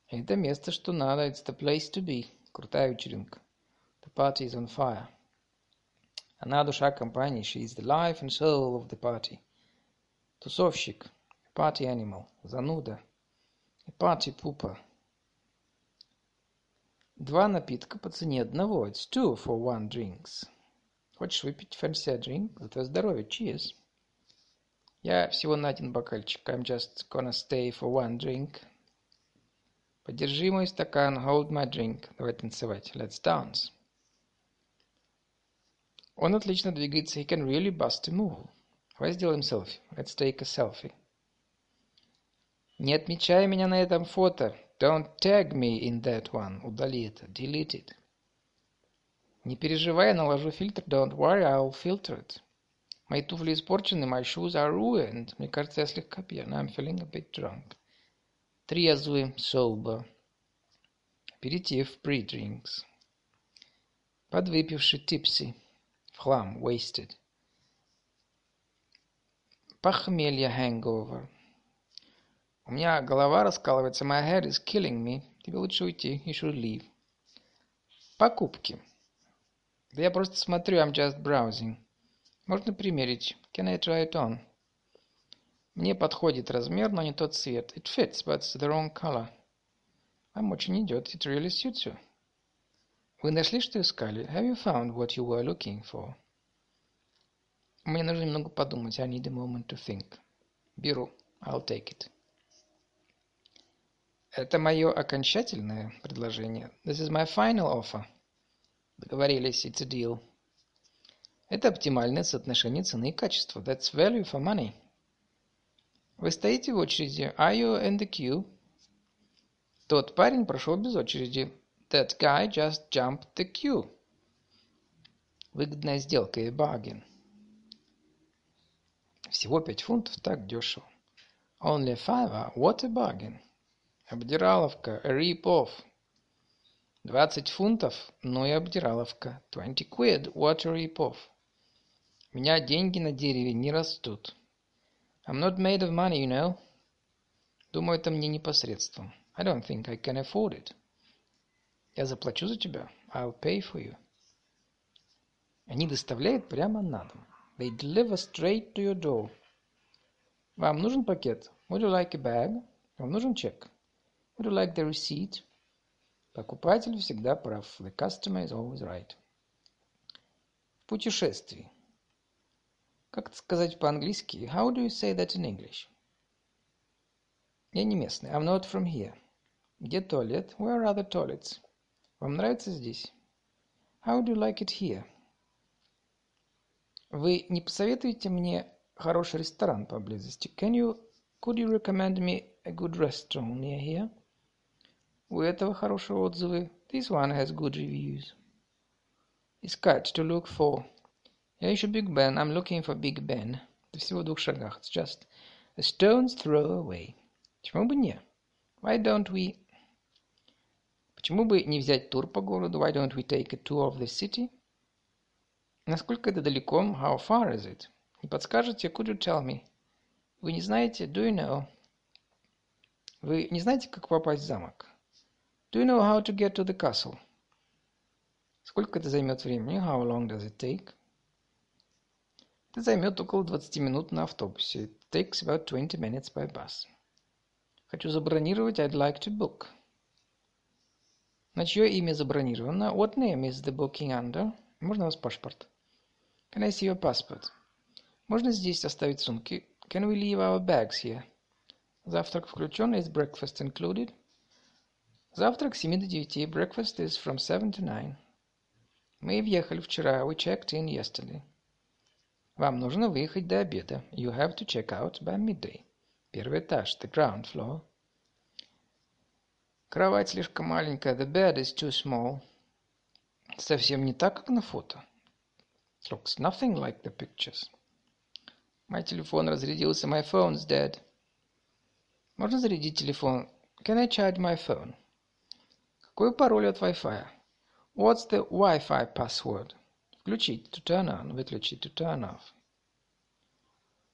[SPEAKER 1] Это место, что надо. It's the place to be. Крутая вечеринка. The party is on fire. Она душа компании. She is the life and soul of the party. Тусовщик. Party animal. Зануда. Party pooper. Два напитка по цене одного. It's two for one drinks. Хочешь выпить fancy a drink? За твое здоровье. Cheers. Я всего на один бокальчик. I'm just gonna stay for one drink. Подержи мой стакан, hold my drink. Давай танцевать. Let's dance. Он отлично двигается. He can really bust a move. Давай сделаем селфи. Let's take a selfie. Не отмечай меня на этом фото. Don't tag me in that one. Удали это. Delete it. Не переживай, я наложу фильтр. Don't worry, I'll filter it. Мои туфли испорчены. My shoes are ruined. Мне кажется, я слегка пьян. I'm feeling a bit drunk. Трезвый. Sober. Аперитив. Pre-drinks. Подвыпивший. Tipsy. В хлам. Wasted. Похмелье. Hangover. У меня голова раскалывается. My head is killing me. Тебе лучше уйти. You should leave. Покупки. Да я просто смотрю. I'm just browsing. Можно примерить. Can I try it on? Мне подходит размер, но не тот цвет. It fits, but it's the wrong color. Вам очень идет. It really suits you. Вы нашли, что искали? Have you found what you were looking for? Мне нужно немного подумать. I need a moment to think. Беру. I'll take it. Это мое окончательное предложение. This is my final offer. Договорились. It's a deal. Это оптимальное соотношение цены и качества. That's value for money. Вы стоите в очереди. Are you in the queue? Тот парень прошел без очереди. That guy just jumped the queue. Выгодная сделка и bargain. Всего пять фунтов, так дешево. Only five, what a bargain. Обдираловка, rip-off. Двадцать фунтов, ну и обдираловка. Twenty quid, what a rip-off. У меня деньги на дереве не растут. I'm not made of money, you know. Думаю, это мне непосредством. I don't think I can afford it. Я заплачу за тебя. I'll pay for you. Они доставляют прямо на дом. They deliver straight to your door. Вам нужен пакет? Would you like a bag? Вам нужен чек? Would you like the receipt? Покупатель всегда прав. The customer is always right. В. Как это сказать по-английски? How do you say that in English? Я не местный. I'm not from here. Где туалет? Where are the toilets? Вам нравится здесь? How do you like it here? Вы не посоветуете мне хороший ресторан поблизости? Can you, could you recommend me a good restaurant near here? У этого хорошие отзывы. This one has good reviews. Искать, to look for. Я ищу Big Ben. I'm looking for Big Ben. Это всего в двух шагах. It's just a stone's throw away. Почему бы не? Why don't we... Почему бы не взять тур по городу? Why don't we take a tour of the city? Насколько это далеко? How far is it? Не подскажете? Could you tell me? Вы не знаете? Do you know? Вы не знаете, как попасть в замок? Do you know how to get to the castle? Сколько это займет времени? How long does it take? Это займет около 20 минут на автобусе. It takes about 20 minutes by bus. Хочу забронировать. I'd like to book. На чье имя забронировано? What name is the booking under? Можно вас паспорт? Can I see your passport? Можно здесь оставить сумки? Can we leave our bags here? Завтрак включен. Is breakfast included? Завтрак с 7 до 9. Breakfast is from 7 to 9. Мы въехали вчера. We checked in yesterday. Вам нужно выехать до обеда. You have to check out by midday. Первый этаж. The ground floor. Кровать слишком маленькая. The bed is too small. Совсем не так, как на фото. It looks nothing like the pictures. Мой телефон разрядился. My phone's dead. Можно зарядить телефон? Can I charge my phone? Какой пароль от Wi-Fi? What's the Wi-Fi password? Включить to turn on, выключить to turn off.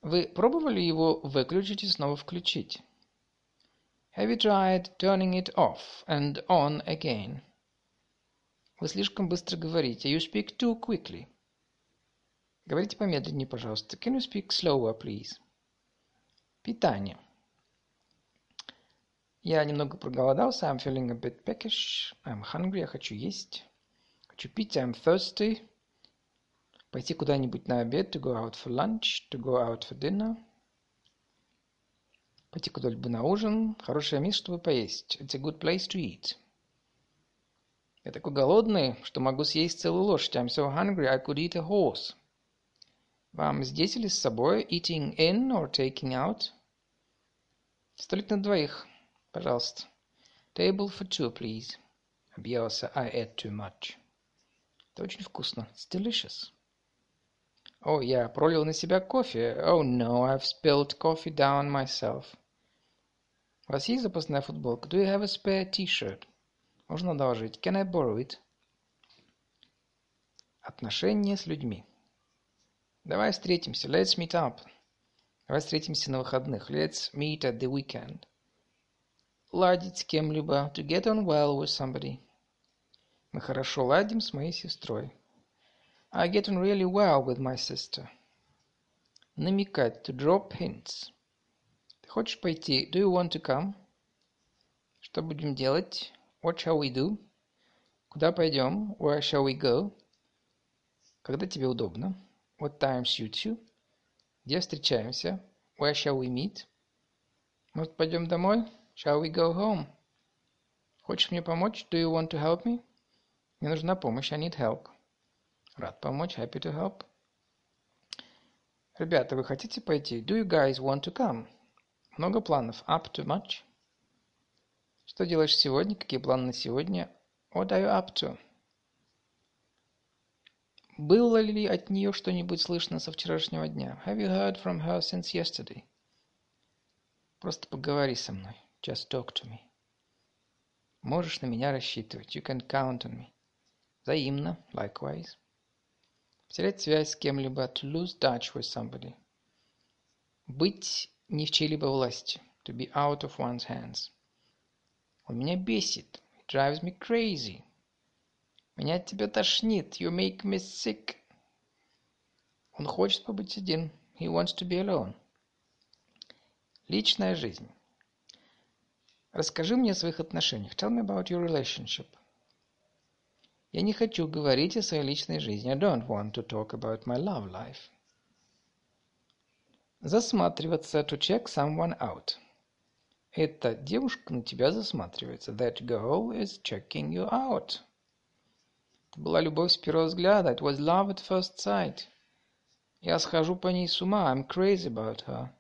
[SPEAKER 1] Вы пробовали его выключить и снова включить? Have you tried turning it off and on again? Вы слишком быстро говорите. You speak too quickly. Говорите помедленнее, пожалуйста. Can you speak slower, please? Питание. Я немного проголодался. I'm feeling a bit peckish. I'm hungry. Я хочу есть. Хочу пить. I'm thirsty. Пойти куда-нибудь на обед. To go out for lunch. To go out for dinner. Пойти куда-либо на ужин. Хорошее место, чтобы поесть. It's a good place to eat. Я такой голодный, что могу съесть целую лошадь. I'm so hungry I could eat a horse. Вам здесь или с собой? Eating in or taking out? Столик на двоих, пожалуйста. Table for two, please. Объелся. I ate too much. Это очень вкусно. It's delicious. О, я пролил на себя кофе. Oh no, I've spilled coffee down myself. У вас есть запасная футболка? Do you have a spare t-shirt? Можно одолжить. Can I borrow it? Отношения с людьми. Давай встретимся. Let's meet up. Давай встретимся на выходных. Let's meet at the weekend. Ладить с кем-либо. To get on well with somebody. Мы хорошо ладим с моей сестрой. I get on really well with my sister. Намекать. To drop hints. Ты хочешь пойти? Do you want to come? Что будем делать? What shall we do? Куда пойдем? Where shall we go? Когда тебе удобно? What time suits you? Где встречаемся? Where shall we meet? Может, пойдем домой? Shall we go home? Хочешь мне помочь? Do you want to help me? Мне нужна помощь. I need help. Рад помочь. Happy to help. Ребята, вы хотите пойти? Do you guys want to come? Много планов. Up to much? Что делаешь сегодня? Какие планы на сегодня? What are you up to? Было ли от нее что-нибудь слышно со вчерашнего дня? Have you heard from her since yesterday? Просто поговори со мной. Just talk to me. Можешь на меня рассчитывать. You can count on me. Взаимно. Likewise. Потерять связь с кем-либо. To lose touch with somebody. Быть не в чьей-либо власти. To be out of one's hands. Он меня бесит. It drives me crazy. Меня от тебя тошнит. You make me sick. Он хочет побыть один. He wants to be alone. Личная жизнь. Расскажи мне о своих отношениях. Tell me about your relationship. Я не хочу говорить о своей личной жизни. I don't want to talk about my love life. Засматриваться. To check someone out. Эта девушка на тебя засматривается. That girl is checking you out. Это была любовь с первого взгляда. It was love at first sight. Я схожу по ней с ума. I'm crazy about her.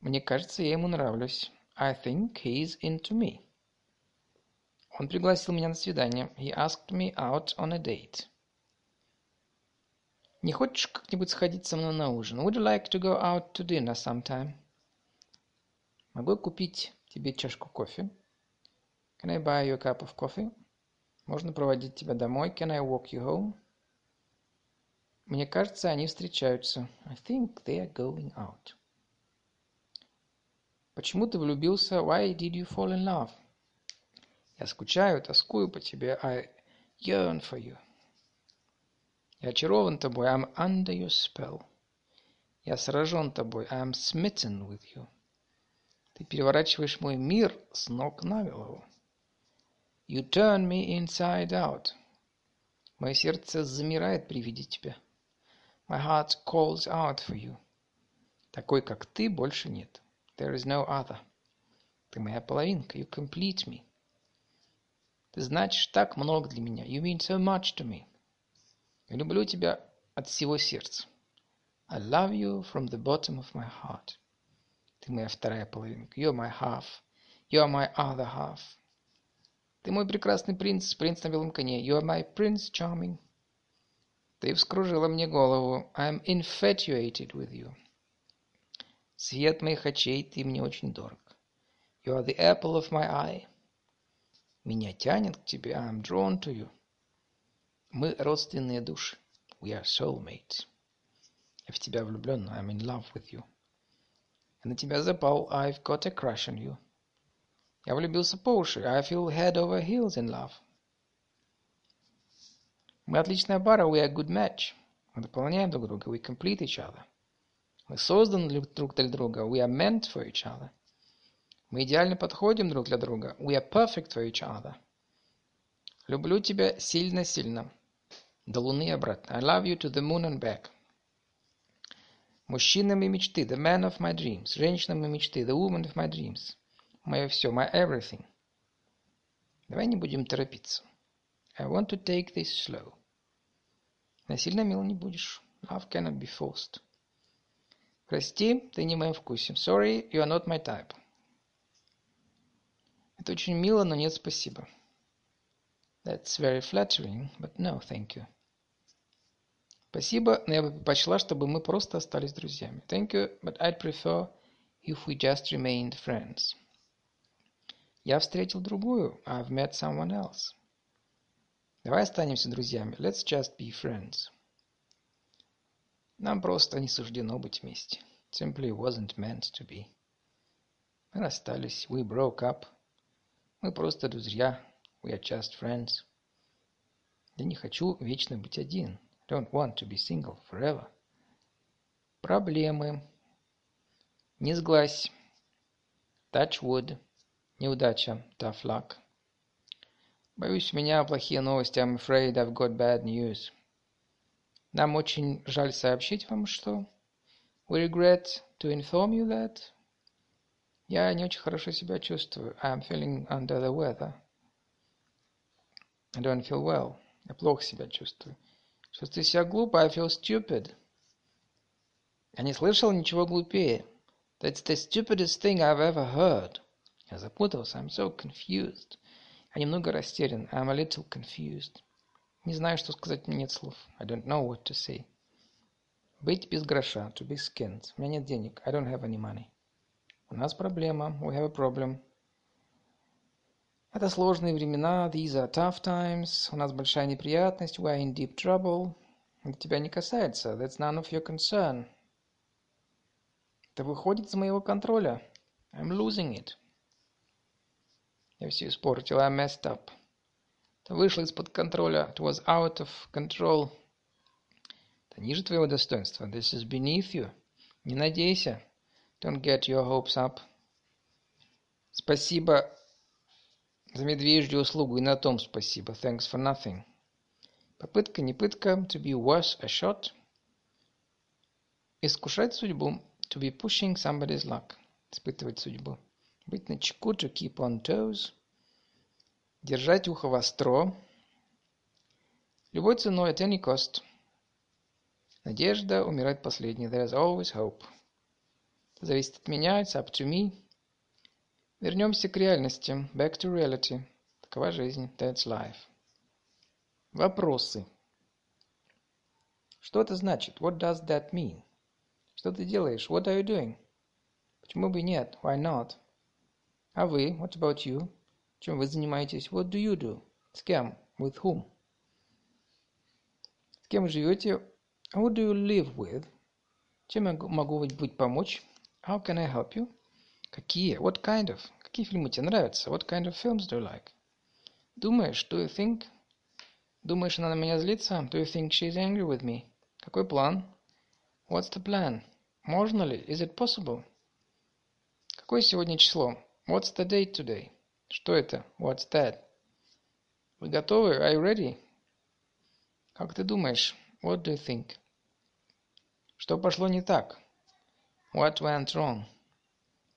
[SPEAKER 1] Мне кажется, я ему нравлюсь. I think he's into me. Он пригласил меня на свидание. He asked me out on a date. Не хочешь как-нибудь сходить со мной на ужин? Would you like to go out to dinner sometime? Могу я купить тебе чашку кофе? Can I buy you a cup of coffee? Можно проводить тебя домой? Can I walk you home? Мне кажется, они встречаются. I think they are going out. Почему ты влюбился? Why did you fall in love? Я скучаю, тоскую по тебе. I yearn for you. Я очарован тобой. I'm under your spell. Я сражен тобой. I am smitten with you. Ты переворачиваешь мой мир с ног на голову. You turn me inside out. Мое сердце замирает при виде тебя. My heart calls out for you. Такой, как ты, больше нет. There is no other. Ты моя половинка. You complete me. Ты значишь так много для меня. You mean so much to me. Я люблю тебя от всего сердца. I love you from the bottom of my heart. Ты моя вторая половинка. You're my half. You're my other half. Ты мой прекрасный принц, принц на белом коне. You're my prince charming. Ты вскружила мне голову. I'm infatuated with you. Свет моих очей, ты мне очень дорог. You are the apple of my eye. Меня тянет к тебе. I'm drawn to you. Мы родственные души. We are soulmates. Я в тебя влюблен. I'm in love with you. Я на тебя запал. I've got a crush on you. Я влюбился по уши. I feel head over heels in love. Мы отличная пара. We are a good match. Мы дополняем друг друга. We complete each other. Мы созданы друг для друга. We are meant for each other. Мы идеально подходим друг для друга. We are perfect for each other. Люблю тебя сильно-сильно. До луны и обратно. I love you to the moon and back. Мужчина моей мечты, the man of my dreams. Женщина моей мечты, the woman of my dreams. Мое все, my everything. Давай не будем торопиться. I want to take this slow. Насильно мил не будешь. Love cannot be forced. Прости, ты не в моем вкусе. Sorry, you are not my type. Это очень мило, но нет спасибо. That's very flattering, but no, thank you. Спасибо, но я бы предпочла, чтобы мы просто остались друзьями. Thank you, but I'd prefer if we just remained friends. Я встретил другую. I've met someone else. Давай останемся друзьями. Let's just be friends. Нам просто не суждено быть вместе. Simply wasn't meant to be. Мы расстались. We broke up. Мы просто друзья. We are just friends. Я не хочу вечно быть один. Don't want to be single forever. Проблемы. Не сглазь. Touch wood. Неудача. Tough luck. Боюсь, у меня плохие новости. I'm afraid I've got bad news. Нам очень жаль сообщить вам, что... We regret to inform you that... Я не очень хорошо себя чувствую. I'm feeling under the weather. I don't feel well. Я плохо себя чувствую. Чувствую себя глупо. I feel stupid. Я не слышал ничего глупее. That's the stupidest thing I've ever heard. Я запутался. I'm so confused. Я немного растерян. I'm a little confused. Не знаю, что сказать, нет слов. I don't know what to say. Быть без гроша. To be skinned. У меня нет денег. I don't have any money. У нас проблема. We have a problem. Это сложные времена. These are tough times. У нас большая неприятность. We are in deep trouble. Это тебя не касается. That's none of your concern. Это выходит из моего контроля. I'm losing it. Я все испортил. I messed up. Это вышло из-под контроля. It was out of control. Это ниже твоего достоинства. This is beneath you. Не надейся. Don't get your hopes up. Спасибо за медвежью услугу и на том спасибо. Thanks for nothing. Попытка, не пытка. To be worth a shot. Искушать судьбу. To be pushing somebody's luck. Испытывать судьбу. Быть на чеку, to keep on toes. Держать ухо востро. Любой ценой, at any cost. Надежда умирает последней. There is always hope. Это зависит от меня, it's up to me. Вернемся к реальности. Back to reality. Такова жизнь. That's life. Вопросы. Что это значит? What does that mean? Что ты делаешь? What are you doing? Почему бы нет? Why not? А вы? What about you? Чем вы занимаетесь? What do you do? С кем? With whom? С кем живете? Who do you live with? Чем я могу быть помочь? How can I help you? Какие? What kind of? Какие фильмы тебе нравятся? What kind of films do you like? Думаешь? Do you think? Думаешь, она на меня злится? Do you think she's angry with me? Какой план? What's the plan? Можно ли? Is it possible? Какое сегодня число? What's the date today? Что это? What's that? Вы готовы? Are you ready? Как ты думаешь? What do you think? Что пошло не так? What went wrong?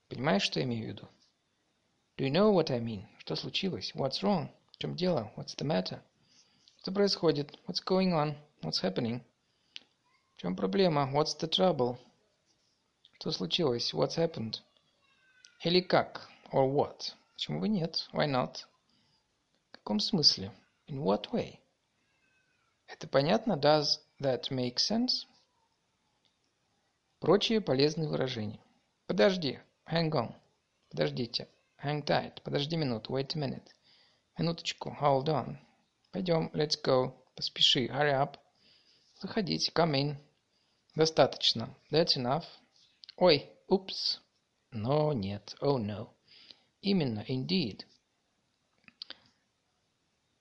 [SPEAKER 1] Понимаешь, что я имею в виду? Do you know what I mean? Что случилось? What's wrong? В чем дело? What's the matter? Что происходит? What's going on? What's happening? В чем проблема? What's the trouble? Что случилось? What's happened? Или как? Or what? Почему бы нет? Why not? В каком смысле? In what way? Это понятно? Does that make sense? Прочие полезные выражения. Подожди. Hang on. Подождите. Hang tight. Подожди минуту. Wait a minute. Минуточку. Hold on. Пойдем. Let's go. Поспеши. Hurry up. Заходите. Come in. Достаточно. That's enough. Ой. Упс. Но нет. Oh no. Именно. Indeed.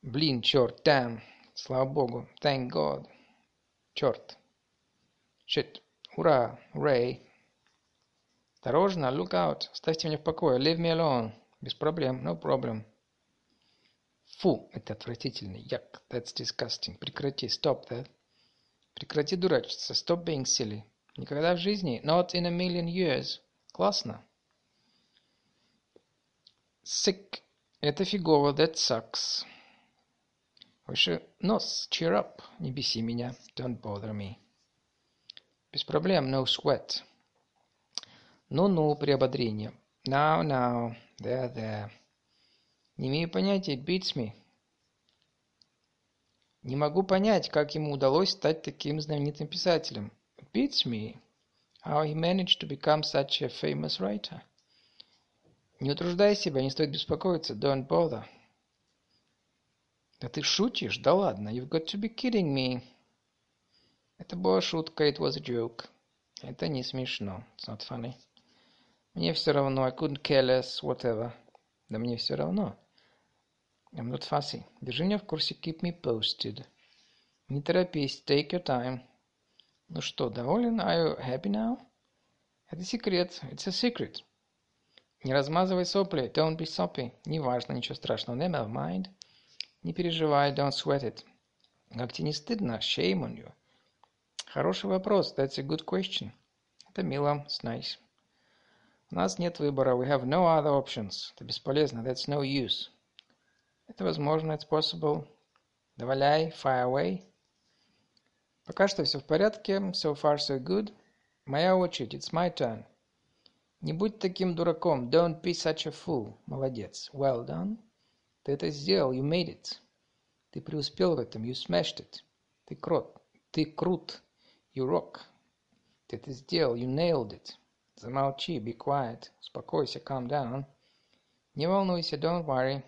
[SPEAKER 1] Блин, черт. Damn. Слава богу. Thank God. Черт. Shit. Ура. Hooray. Осторожно. Look out. Ставьте меня в покое. Leave me alone. Без проблем. No problem. Фу, это отвратительный. Yuck. That's disgusting. Прекрати. Stop that. Прекрати дурачиться. Stop being silly. Никогда в жизни. Not in a million years. Классно. Sick. Это фигово. That sucks. Выше нос. Cheer up. Не беси меня. Don't bother me. Без проблем. No sweat. Ну-ну, приободрение. Now, now. There, there. Не имею понятия. Beats me. Не могу понять, как ему удалось стать таким знаменитым писателем. Beats me. How he managed to become such a famous writer. Не утруждай себя, не стоит беспокоиться. Don't bother. Да ты шутишь? Да ладно. You've got to be kidding me. Это была шутка. It was a joke. Это не смешно. It's not funny. Мне все равно. I couldn't care less. Whatever. Да мне все равно. I'm not fussy. Держи меня в курсе. Keep me posted. Не торопись. Take your time. Ну что, доволен? Are you happy now? Это секрет. It's a secret. Не размазывай сопли. Don't be soppy. Неважно, ничего страшного. Never mind. Не переживай. Don't sweat it. Как тебе не стыдно? Shame on you. Хороший вопрос. That's a good question. Это мило. It's nice. У нас нет выбора. We have no other options. Это бесполезно. That's no use. Это возможно. It's possible. Даваляй. Fire away. Пока что все в порядке. So far so good. Моя очередь. It's my turn. Не будь таким дураком. Don't be such a fool. Молодец. Well done. Ты это сделал. You made it. Ты преуспел в этом. You smashed it. Ты крот. Ты крут. You rock. Ты это сделал. You nailed it. Замолчи. Be quiet. Успокойся. Calm down. Не волнуйся. Don't worry.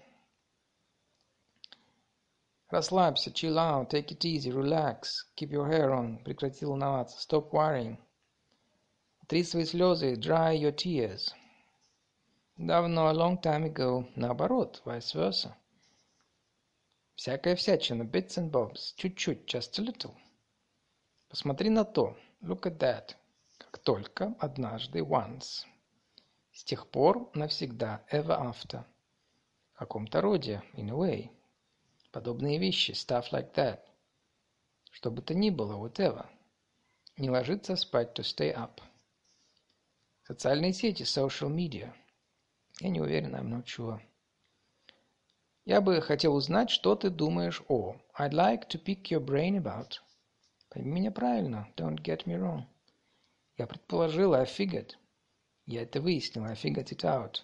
[SPEAKER 1] Расслабься. Chill out. Take it easy. Relax. Keep your hair on. Прекрати волноваться. Stop worrying. Три свои слезы. Dry your tears. Давно, a long time ago. Наоборот, vice versa. Всякая всячина. Bits and bobs. Чуть-чуть. Just a little. Посмотри на то. Look at that. Как только, однажды, once. С тех пор, навсегда, ever after. В каком-то роде, in a way. Подобные вещи, stuff like that. Что бы то ни было, whatever. Не ложиться спать, to stay up. Социальные сети, social media. Я не уверен, I'm not sure. Я бы хотел узнать, что ты думаешь о. I'd like to pick your brain about. Пойми меня правильно. Don't get me wrong. Я предположил, I figured. Я это выяснил, I figured it out.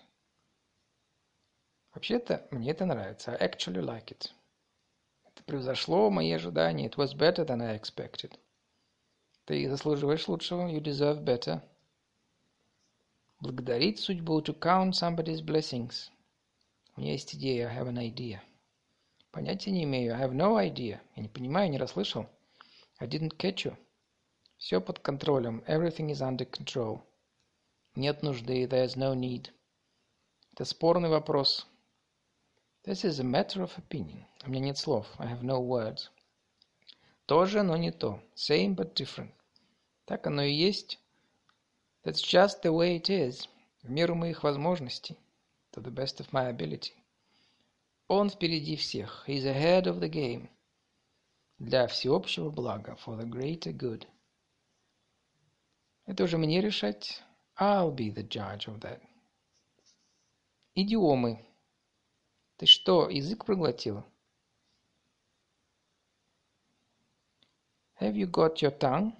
[SPEAKER 1] Вообще-то, мне это нравится. I actually like it. Это превзошло мои ожидания. It was better than I expected. Ты заслуживаешь лучшего. You deserve better. Благодарить судьбу. To count somebody's blessings. У меня есть идея. I have an idea. Понятия не имею. I have no idea. Я не понимаю, не расслышал. I didn't catch you. Все под контролем. Everything is under control. Нет нужды. There's no need. Это спорный вопрос. This is a matter of opinion. У меня нет слов. I have no words. Тоже, но не то. Same, but different. Так оно и есть. That's just the way it is. В меру моих возможностей. To the best of my ability. Он впереди всех. He's ahead of the game. Для всеобщего блага. For the greater good. Это уже мне решать. I'll be the judge of that. Идиомы. Ты что, язык проглотил? Have you got your tongue?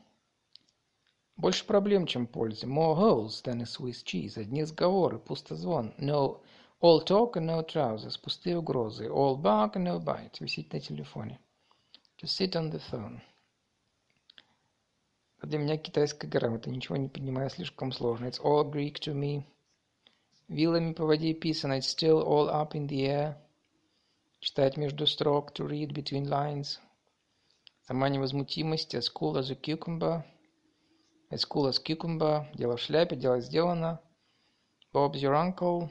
[SPEAKER 1] Больше проблем, чем пользы. More holes than a Swiss cheese. Одни разговоры, пустозвон. No, all talk and no trousers. Пустые угрозы. All bark and no bite. Висеть на телефоне. To sit on the phone. Для меня китайская грамота. Ничего не понимаю, слишком сложно. It's all Greek to me. Вилами по воде писано. It's still all up in the air. Читать между строк. To read between lines. Сама невозмутимость. As cool as a cucumber. As cucumber. Дело в шляпе. Дело сделано. Bob's your uncle.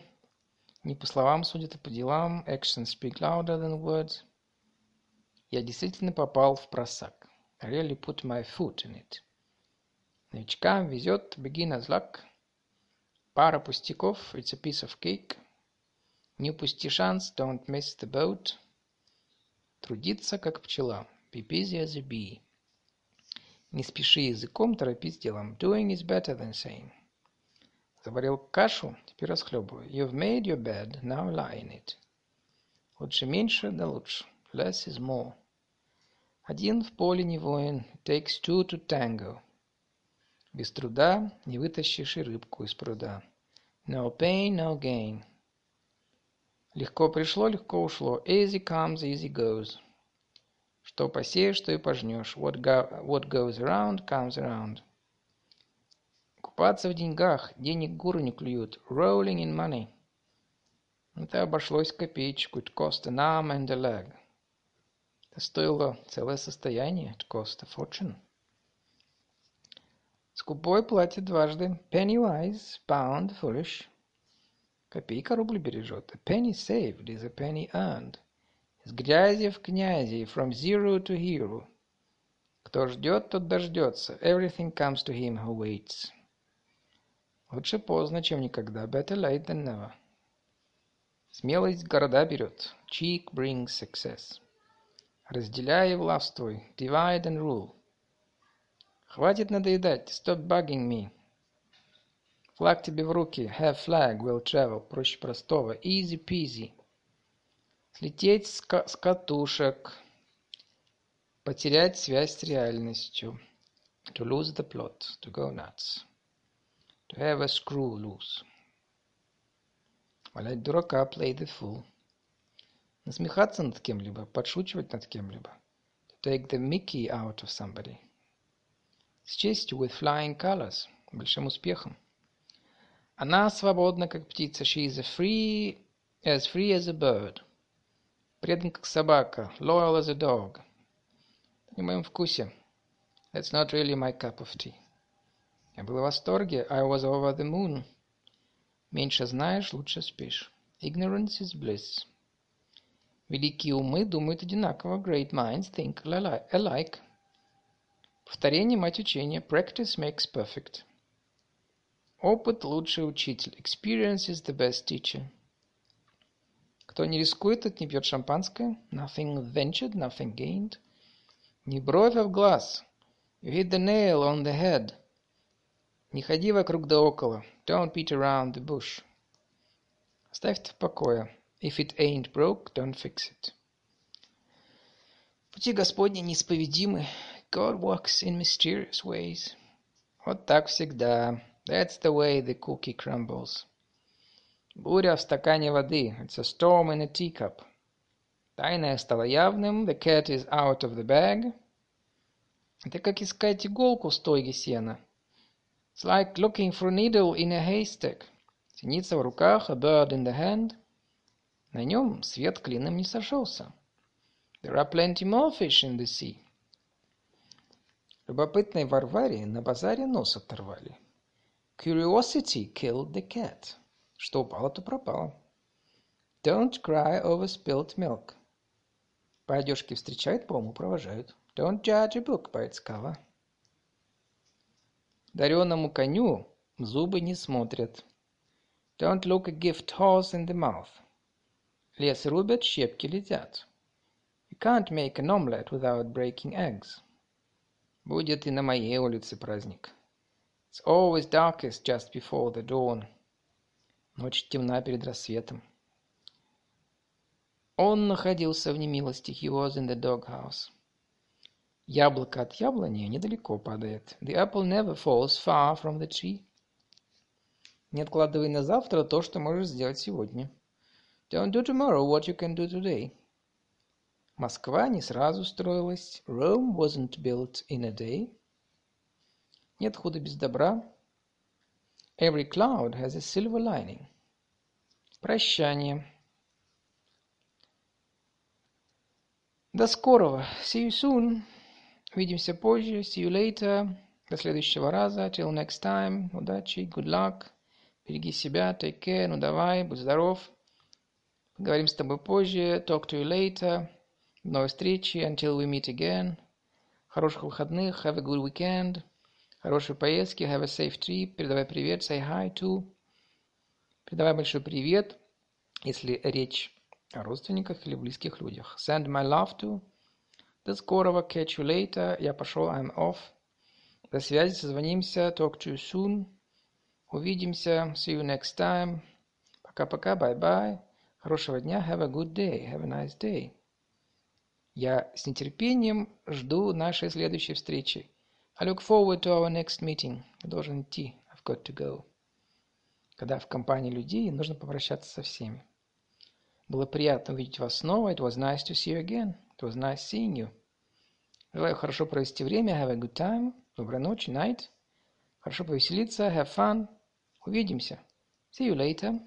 [SPEAKER 1] Не по словам судят, а по делам. Actions speak louder than words. Я действительно попал в просак. I really put my foot in it. Новичкам везет. Beginner's luck. Пара пустяков. It's a piece of cake. Не упусти шанс. Don't miss the boat. Трудиться, как пчела. Be busy as a bee. Не спеши языком, торопись делом. Doing is better than saying. Заварил кашу, теперь расхлебывай. You've made your bed, now lie in it. Лучше меньше, да лучше. Less is more. Один в поле не воин. It takes two to tango. Без труда не вытащишь и рыбку из пруда. No pain, no gain. Легко пришло, легко ушло. Easy comes, easy goes. Что посеешь, то и пожнешь. What, go, what goes around, comes around. Купаться в деньгах. Денег гору не клюют. Rolling in money. Это обошлось копеечку. It cost an arm and a leg. Это стоило целое состояние. It cost a fortune. Скупой платит дважды. Penny wise, pound foolish. Копейка рубль бережет. A penny saved is a penny earned. Из грязи в князи, from zero to hero. Кто ждет, тот дождется. Everything comes to him who waits. Лучше поздно, чем никогда. Better late than never. Смелость города берет. Cheek brings success. Разделяй и властвуй. Divide and rule. Хватит надоедать. Stop bugging me. Флаг тебе в руки. Have flag, will travel. Проще простого. Easy peasy. Слететь с, катушек. Потерять связь с реальностью. To lose the plot. To go nuts. To have a screw loose. Валять дурака. Play the fool. Насмехаться над кем-либо. Подшучивать над кем-либо. To take the mickey out of somebody. С честью, with flying colors, большим успехом. Она свободна, как птица. She is free, as free as a bird. Предан, как собака. Loyal as a dog. Не в моем вкусе. That's not really my cup of tea. Я был в восторге. I was over the moon. Меньше знаешь, лучше спишь. Ignorance is bliss. Великие умы думают одинаково. Great minds think alike. Повторение – мать учения. Practice makes perfect. Опыт – лучший учитель. Experience is the best teacher. Кто не рискует, тот не пьет шампанское. Nothing ventured, nothing gained. Не бровь, а в глаз. You hit the nail on the head. Не ходи вокруг да около. Don't beat around the bush. Оставь это в покое. If it ain't broke, don't fix it. Пути Господни неисповедимы. God works in mysterious ways. Вот так всегда. That's the way the cookie crumbles. Буря в стакане воды. It's a storm in a teacup. Тайное стало явным. The cat is out of the bag. Это как искать иголку в стойге сена. It's like looking for a needle in a haystack. Синица в руках, a bird in the hand. На нем свет клином не сошелся. There are plenty more fish in the sea. Любопытной Варваре на базаре нос оторвали. Curiosity killed the cat. Что упало, то пропало. Don't cry over spilt milk. По одежке встречают, по уму провожают. Don't judge a book by its cover. Дареному коню зубы не смотрят. Don't look a gift horse in the mouth. Лес рубят, щепки летят. You can't make an omelette without breaking eggs. Будет и на моей улице праздник. It's always darkest just before the dawn. Ночь темна перед рассветом. Он находился в немилости. He was in the doghouse. Яблоко от яблони недалеко падает. The apple never falls far from the tree. Не откладывай на завтра то, что можешь сделать сегодня. Don't do tomorrow what you can do today. Москва не сразу строилась. Rome wasn't built in a day. Нет худа без добра. Every cloud has a silver lining. Прощание. До скорого. See you soon. Увидимся позже. See you later. До следующего раза. Till next time. Удачи. Good luck. Береги себя. Take care. Ну давай. Будь здоров. Поговорим с тобой позже. Talk to you later. До новой встречи. Until we meet again. Хороших выходных. Have a good weekend. Хорошей поездки. Have a safe trip. Передавай привет. Say hi to. Передавай большой привет, если речь о родственниках или близких людях. Send my love to. До скорого. Catch you later. Я пошел. I'm off. До связи, созвонимся. Talk to you soon. Увидимся. See you next time. Пока-пока. Bye-bye. Хорошего дня. Have a good day. Have a nice day. Я с нетерпением жду нашей следующей встречи. I look forward to our next meeting. Я должен идти. I've got to go. Когда в компании людей нужно попрощаться со всеми. Было приятно увидеть вас снова. It was nice to see you again. It was nice seeing you. Желаю хорошо провести время. Have a good time. Доброй ночи. Night. Хорошо повеселиться. Have fun. Увидимся. See you later.